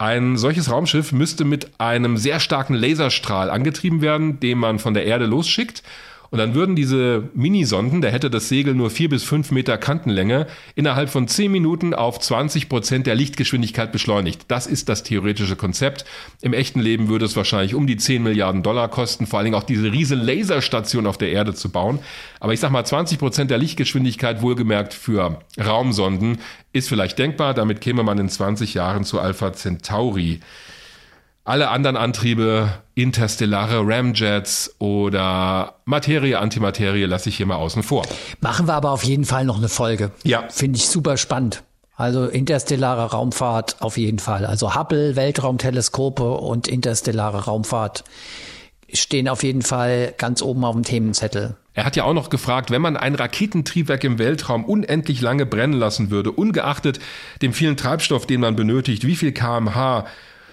Ein solches Raumschiff müsste mit einem sehr starken Laserstrahl angetrieben werden, den man von der Erde losschickt und dann würden diese Minisonden, da hätte das Segel nur vier bis fünf Meter Kantenlänge, innerhalb von zehn Minuten auf 20 Prozent der Lichtgeschwindigkeit beschleunigt. Das ist das theoretische Konzept. Im echten Leben würde es wahrscheinlich um die 10 Milliarden Dollar kosten, vor allen Dingen auch diese riesen Laserstation auf der Erde zu bauen. Aber ich sag mal, 20 Prozent der Lichtgeschwindigkeit, wohlgemerkt für Raumsonden, ist vielleicht denkbar. Damit käme man in 20 Jahren zu Alpha Centauri. Alle anderen Antriebe, interstellare Ramjets oder Materie, Antimaterie lasse ich hier mal außen vor. Machen wir aber auf jeden Fall noch eine Folge. Ja. Finde ich super spannend. Also interstellare Raumfahrt auf jeden Fall. Also Hubble, Weltraumteleskope und interstellare Raumfahrt stehen auf jeden Fall ganz oben auf dem Themenzettel. Er hat ja auch noch gefragt, wenn man ein Raketentriebwerk im Weltraum unendlich lange brennen lassen würde, ungeachtet dem vielen Treibstoff, den man benötigt, wie viel kmh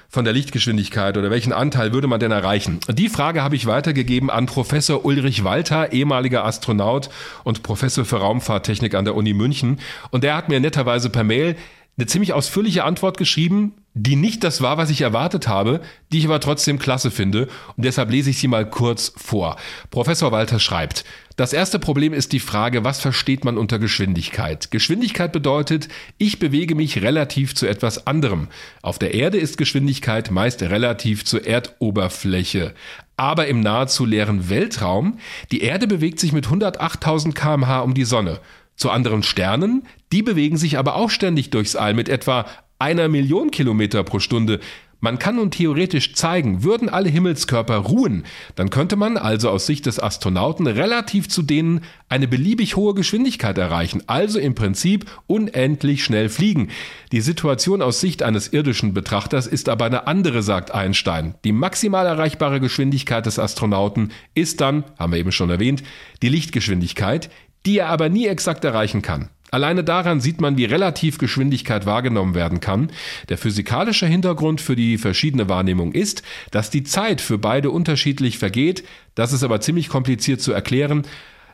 von der Lichtgeschwindigkeit oder welchen Anteil würde man denn erreichen? Die Frage habe ich weitergegeben an Professor Ulrich Walter, ehemaliger Astronaut und Professor für Raumfahrttechnik an der Uni München. Und der hat mir netterweise per Mail eine ziemlich ausführliche Antwort geschrieben, die nicht das war, was ich erwartet habe, die ich aber trotzdem klasse finde. Und deshalb lese ich sie mal kurz vor. Professor Walter schreibt, das erste Problem ist die Frage, was versteht man unter Geschwindigkeit? Geschwindigkeit bedeutet, ich bewege mich relativ zu etwas anderem. Auf der Erde ist Geschwindigkeit meist relativ zur Erdoberfläche. Aber im nahezu leeren Weltraum, die Erde bewegt sich mit 108.000 kmh um die Sonne zu anderen Sternen. Die bewegen sich aber auch ständig durchs All mit etwa einer Million Kilometer pro Stunde. Man kann nun theoretisch zeigen, würden alle Himmelskörper ruhen, dann könnte man also aus Sicht des Astronauten relativ zu denen eine beliebig hohe Geschwindigkeit erreichen, also im Prinzip unendlich schnell fliegen. Die Situation aus Sicht eines irdischen Betrachters ist aber eine andere, sagt Einstein. Die maximal erreichbare Geschwindigkeit des Astronauten ist dann, haben wir eben schon erwähnt, die Lichtgeschwindigkeit, die er aber nie exakt erreichen kann. Alleine daran sieht man, wie relativ Geschwindigkeit wahrgenommen werden kann. Der physikalische Hintergrund für die verschiedene Wahrnehmung ist, dass die Zeit für beide unterschiedlich vergeht. Das ist aber ziemlich kompliziert zu erklären.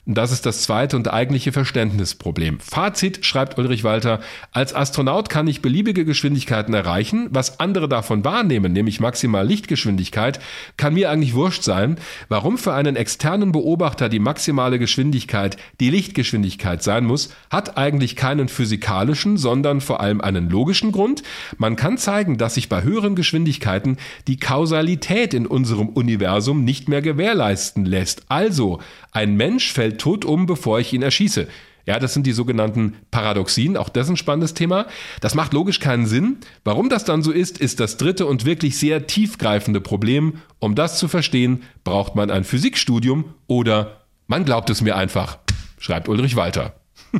Das ist das zweite und eigentliche Verständnisproblem. Fazit, schreibt Ulrich Walter, als Astronaut kann ich beliebige Geschwindigkeiten erreichen. Was andere davon wahrnehmen, nämlich maximal Lichtgeschwindigkeit, kann mir eigentlich wurscht sein. Warum für einen externen Beobachter die maximale Geschwindigkeit die Lichtgeschwindigkeit sein muss, hat eigentlich keinen physikalischen, sondern vor allem einen logischen Grund. Man kann zeigen, dass sich bei höheren Geschwindigkeiten die Kausalität in unserem Universum nicht mehr gewährleisten lässt. Also, ein Mensch fällt tot um, bevor ich ihn erschieße. Ja, das sind die sogenannten Paradoxien, auch das ist ein spannendes Thema. Das macht logisch keinen Sinn. Warum das dann so ist, ist das dritte und wirklich sehr tiefgreifende Problem. Um das zu verstehen, braucht man ein Physikstudium oder man glaubt es mir einfach, schreibt Ulrich Walter.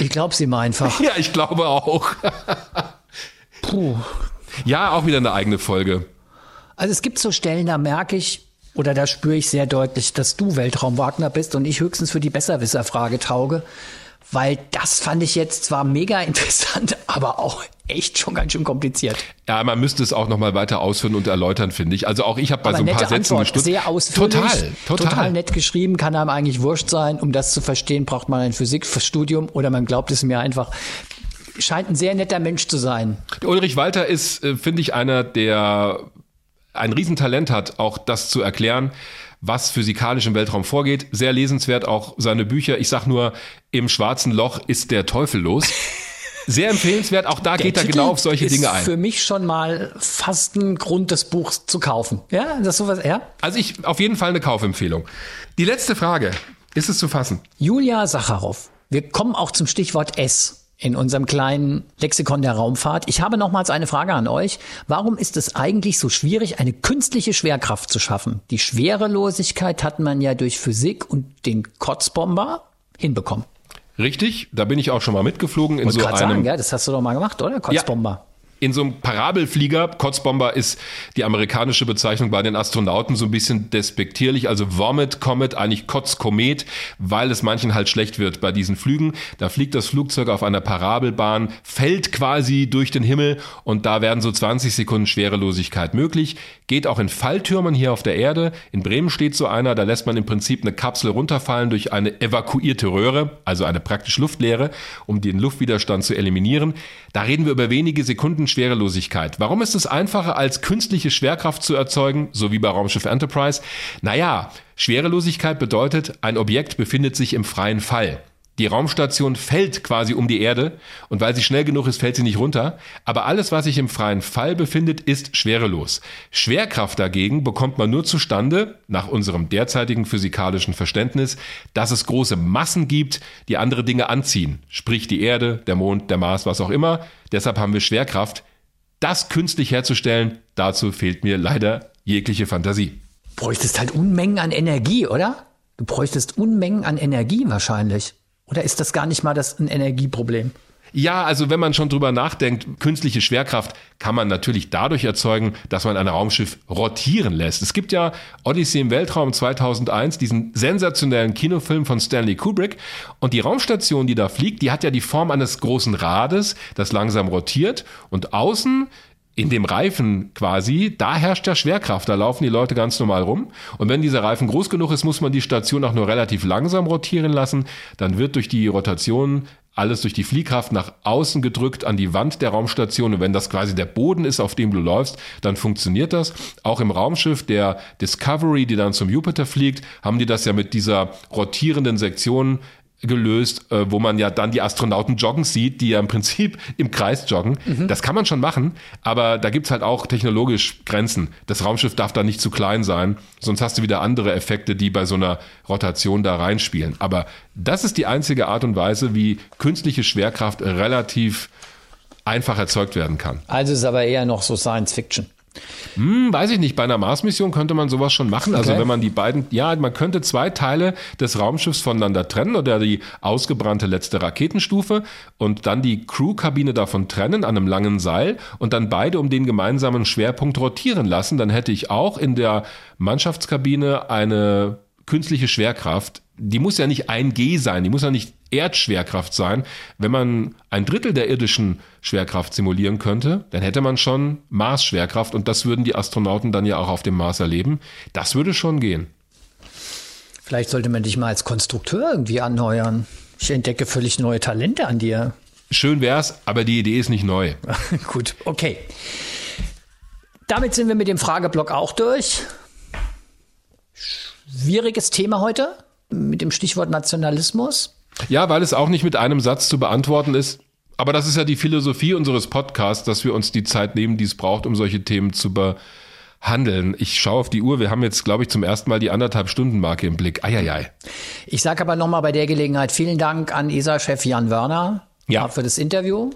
Ich glaube es ihm einfach. Ja, ich glaube auch. Puh. Ja, auch wieder eine eigene Folge. Also es gibt so Stellen, da merke ich, oder da spüre ich sehr deutlich, dass du Weltraum-Wagner bist und ich höchstens für die Besserwisser-Frage tauge. Weil das fand ich jetzt zwar mega interessant, aber auch echt schon ganz schön kompliziert. Ja, man müsste es auch noch mal weiter ausführen und erläutern, finde ich. Also auch ich habe bei aber so ein paar Sätzen Antwort, gestutzt. Sehr ausführlich, total, total, total nett geschrieben, kann einem eigentlich wurscht sein. Um das zu verstehen, braucht man ein Physikstudium oder man glaubt es mir einfach. Scheint ein sehr netter Mensch zu sein. Ulrich Walter ist, äh, finde ich, einer der ein Riesentalent hat, auch das zu erklären, was physikalisch im Weltraum vorgeht. Sehr lesenswert auch seine Bücher. Ich sag nur, im schwarzen Loch ist der Teufel los. Sehr empfehlenswert, auch da der geht Titel er genau auf solche Dinge ein. Für mich schon mal fast ein Grund des Buchs zu kaufen. Ja, das ist sowas, ja? Also ich, auf jeden Fall eine Kaufempfehlung. Die letzte Frage. Ist es zu fassen? Julia Sacharow. Wir kommen auch zum Stichwort S in unserem kleinen Lexikon der Raumfahrt. Ich habe nochmals eine Frage an euch. Warum ist es eigentlich so schwierig, eine künstliche Schwerkraft zu schaffen? Die Schwerelosigkeit hat man ja durch Physik und den Kotzbomber hinbekommen. Richtig, da bin ich auch schon mal mitgeflogen in so einem. Sagen, ja, das hast du doch mal gemacht, oder? Kotzbomber. Ja in so einem Parabelflieger, Kotzbomber ist die amerikanische Bezeichnung bei den Astronauten so ein bisschen despektierlich, also Vomit Comet, eigentlich Kotzkomet, weil es manchen halt schlecht wird bei diesen Flügen. Da fliegt das Flugzeug auf einer Parabelbahn, fällt quasi durch den Himmel und da werden so 20 Sekunden Schwerelosigkeit möglich. Geht auch in Falltürmen hier auf der Erde. In Bremen steht so einer, da lässt man im Prinzip eine Kapsel runterfallen durch eine evakuierte Röhre, also eine praktisch luftleere, um den Luftwiderstand zu eliminieren. Da reden wir über wenige Sekunden Schwerelosigkeit. Warum ist es einfacher als künstliche Schwerkraft zu erzeugen, so wie bei Raumschiff Enterprise? Naja, Schwerelosigkeit bedeutet, ein Objekt befindet sich im freien Fall. Die Raumstation fällt quasi um die Erde und weil sie schnell genug ist, fällt sie nicht runter. Aber alles, was sich im freien Fall befindet, ist schwerelos. Schwerkraft dagegen bekommt man nur zustande, nach unserem derzeitigen physikalischen Verständnis, dass es große Massen gibt, die andere Dinge anziehen. Sprich die Erde, der Mond, der Mars, was auch immer. Deshalb haben wir Schwerkraft. Das künstlich herzustellen, dazu fehlt mir leider jegliche Fantasie. Bräuchtest halt Unmengen an Energie, oder? Du bräuchtest Unmengen an Energie wahrscheinlich. Oder ist das gar nicht mal das ein Energieproblem? Ja, also wenn man schon drüber nachdenkt, künstliche Schwerkraft kann man natürlich dadurch erzeugen, dass man ein Raumschiff rotieren lässt. Es gibt ja Odyssey im Weltraum 2001, diesen sensationellen Kinofilm von Stanley Kubrick. Und die Raumstation, die da fliegt, die hat ja die Form eines großen Rades, das langsam rotiert. Und außen in dem Reifen quasi, da herrscht ja Schwerkraft, da laufen die Leute ganz normal rum. Und wenn dieser Reifen groß genug ist, muss man die Station auch nur relativ langsam rotieren lassen. Dann wird durch die Rotation alles durch die Fliehkraft nach außen gedrückt an die Wand der Raumstation. Und wenn das quasi der Boden ist, auf dem du läufst, dann funktioniert das. Auch im Raumschiff der Discovery, die dann zum Jupiter fliegt, haben die das ja mit dieser rotierenden Sektion gelöst, äh, wo man ja dann die Astronauten joggen sieht, die ja im Prinzip im Kreis joggen. Mhm. Das kann man schon machen, aber da gibt's halt auch technologisch Grenzen. Das Raumschiff darf da nicht zu klein sein, sonst hast du wieder andere Effekte, die bei so einer Rotation da reinspielen. Aber das ist die einzige Art und Weise, wie künstliche Schwerkraft relativ einfach erzeugt werden kann. Also ist aber eher noch so Science Fiction. Hm, weiß ich nicht. Bei einer Mars-Mission könnte man sowas schon machen. Also okay. Also wenn man die beiden, ja, man könnte zwei Teile des Raumschiffs voneinander trennen oder die ausgebrannte letzte Raketenstufe und dann die Crewkabine davon trennen an einem langen Seil und dann beide um den gemeinsamen Schwerpunkt rotieren lassen. Dann hätte ich auch in der Mannschaftskabine eine künstliche Schwerkraft, die muss ja nicht 1G sein, die muss ja nicht Erdschwerkraft sein. Wenn man ein Drittel der irdischen Schwerkraft simulieren könnte, dann hätte man schon Mars-Schwerkraft und das würden die Astronauten dann ja auch auf dem Mars erleben. Das würde schon gehen. Vielleicht sollte man dich mal als Konstrukteur irgendwie anheuern. Ich entdecke völlig neue Talente an dir. Schön wär's, aber die Idee ist nicht neu. Gut, okay. Damit sind wir mit dem Frageblock auch durch. Schwieriges Thema heute mit dem Stichwort Nationalismus. Ja, weil es auch nicht mit einem Satz zu beantworten ist. Aber das ist ja die Philosophie unseres Podcasts, dass wir uns die Zeit nehmen, die es braucht, um solche Themen zu behandeln. Ich schaue auf die Uhr. Wir haben jetzt, glaube ich, zum ersten Mal die anderthalb Stunden Marke im Blick. Eieiei. Ich sage aber nochmal bei der Gelegenheit vielen Dank an ESA-Chef Jan Wörner ja. für das Interview,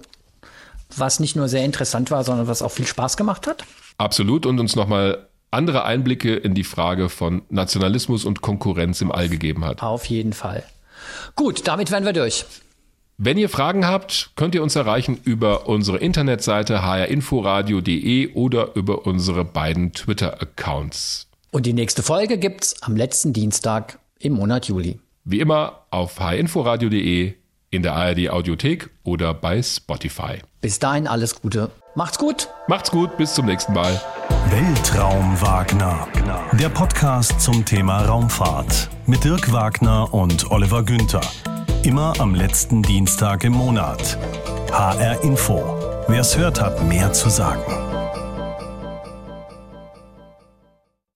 was nicht nur sehr interessant war, sondern was auch viel Spaß gemacht hat. Absolut und uns nochmal andere Einblicke in die Frage von Nationalismus und Konkurrenz im All gegeben hat. Auf jeden Fall. Gut, damit wären wir durch. Wenn ihr Fragen habt, könnt ihr uns erreichen über unsere Internetseite hrinforadio.de oder über unsere beiden Twitter-Accounts. Und die nächste Folge gibt's am letzten Dienstag im Monat Juli. Wie immer auf hrinforadio.de, in der ARD Audiothek oder bei Spotify. Bis dahin alles Gute. Macht's gut. Macht's gut, bis zum nächsten Mal. Weltraum Wagner. Der Podcast zum Thema Raumfahrt mit Dirk Wagner und Oliver Günther. Immer am letzten Dienstag im Monat. HR Info. Wer es hört, hat mehr zu sagen.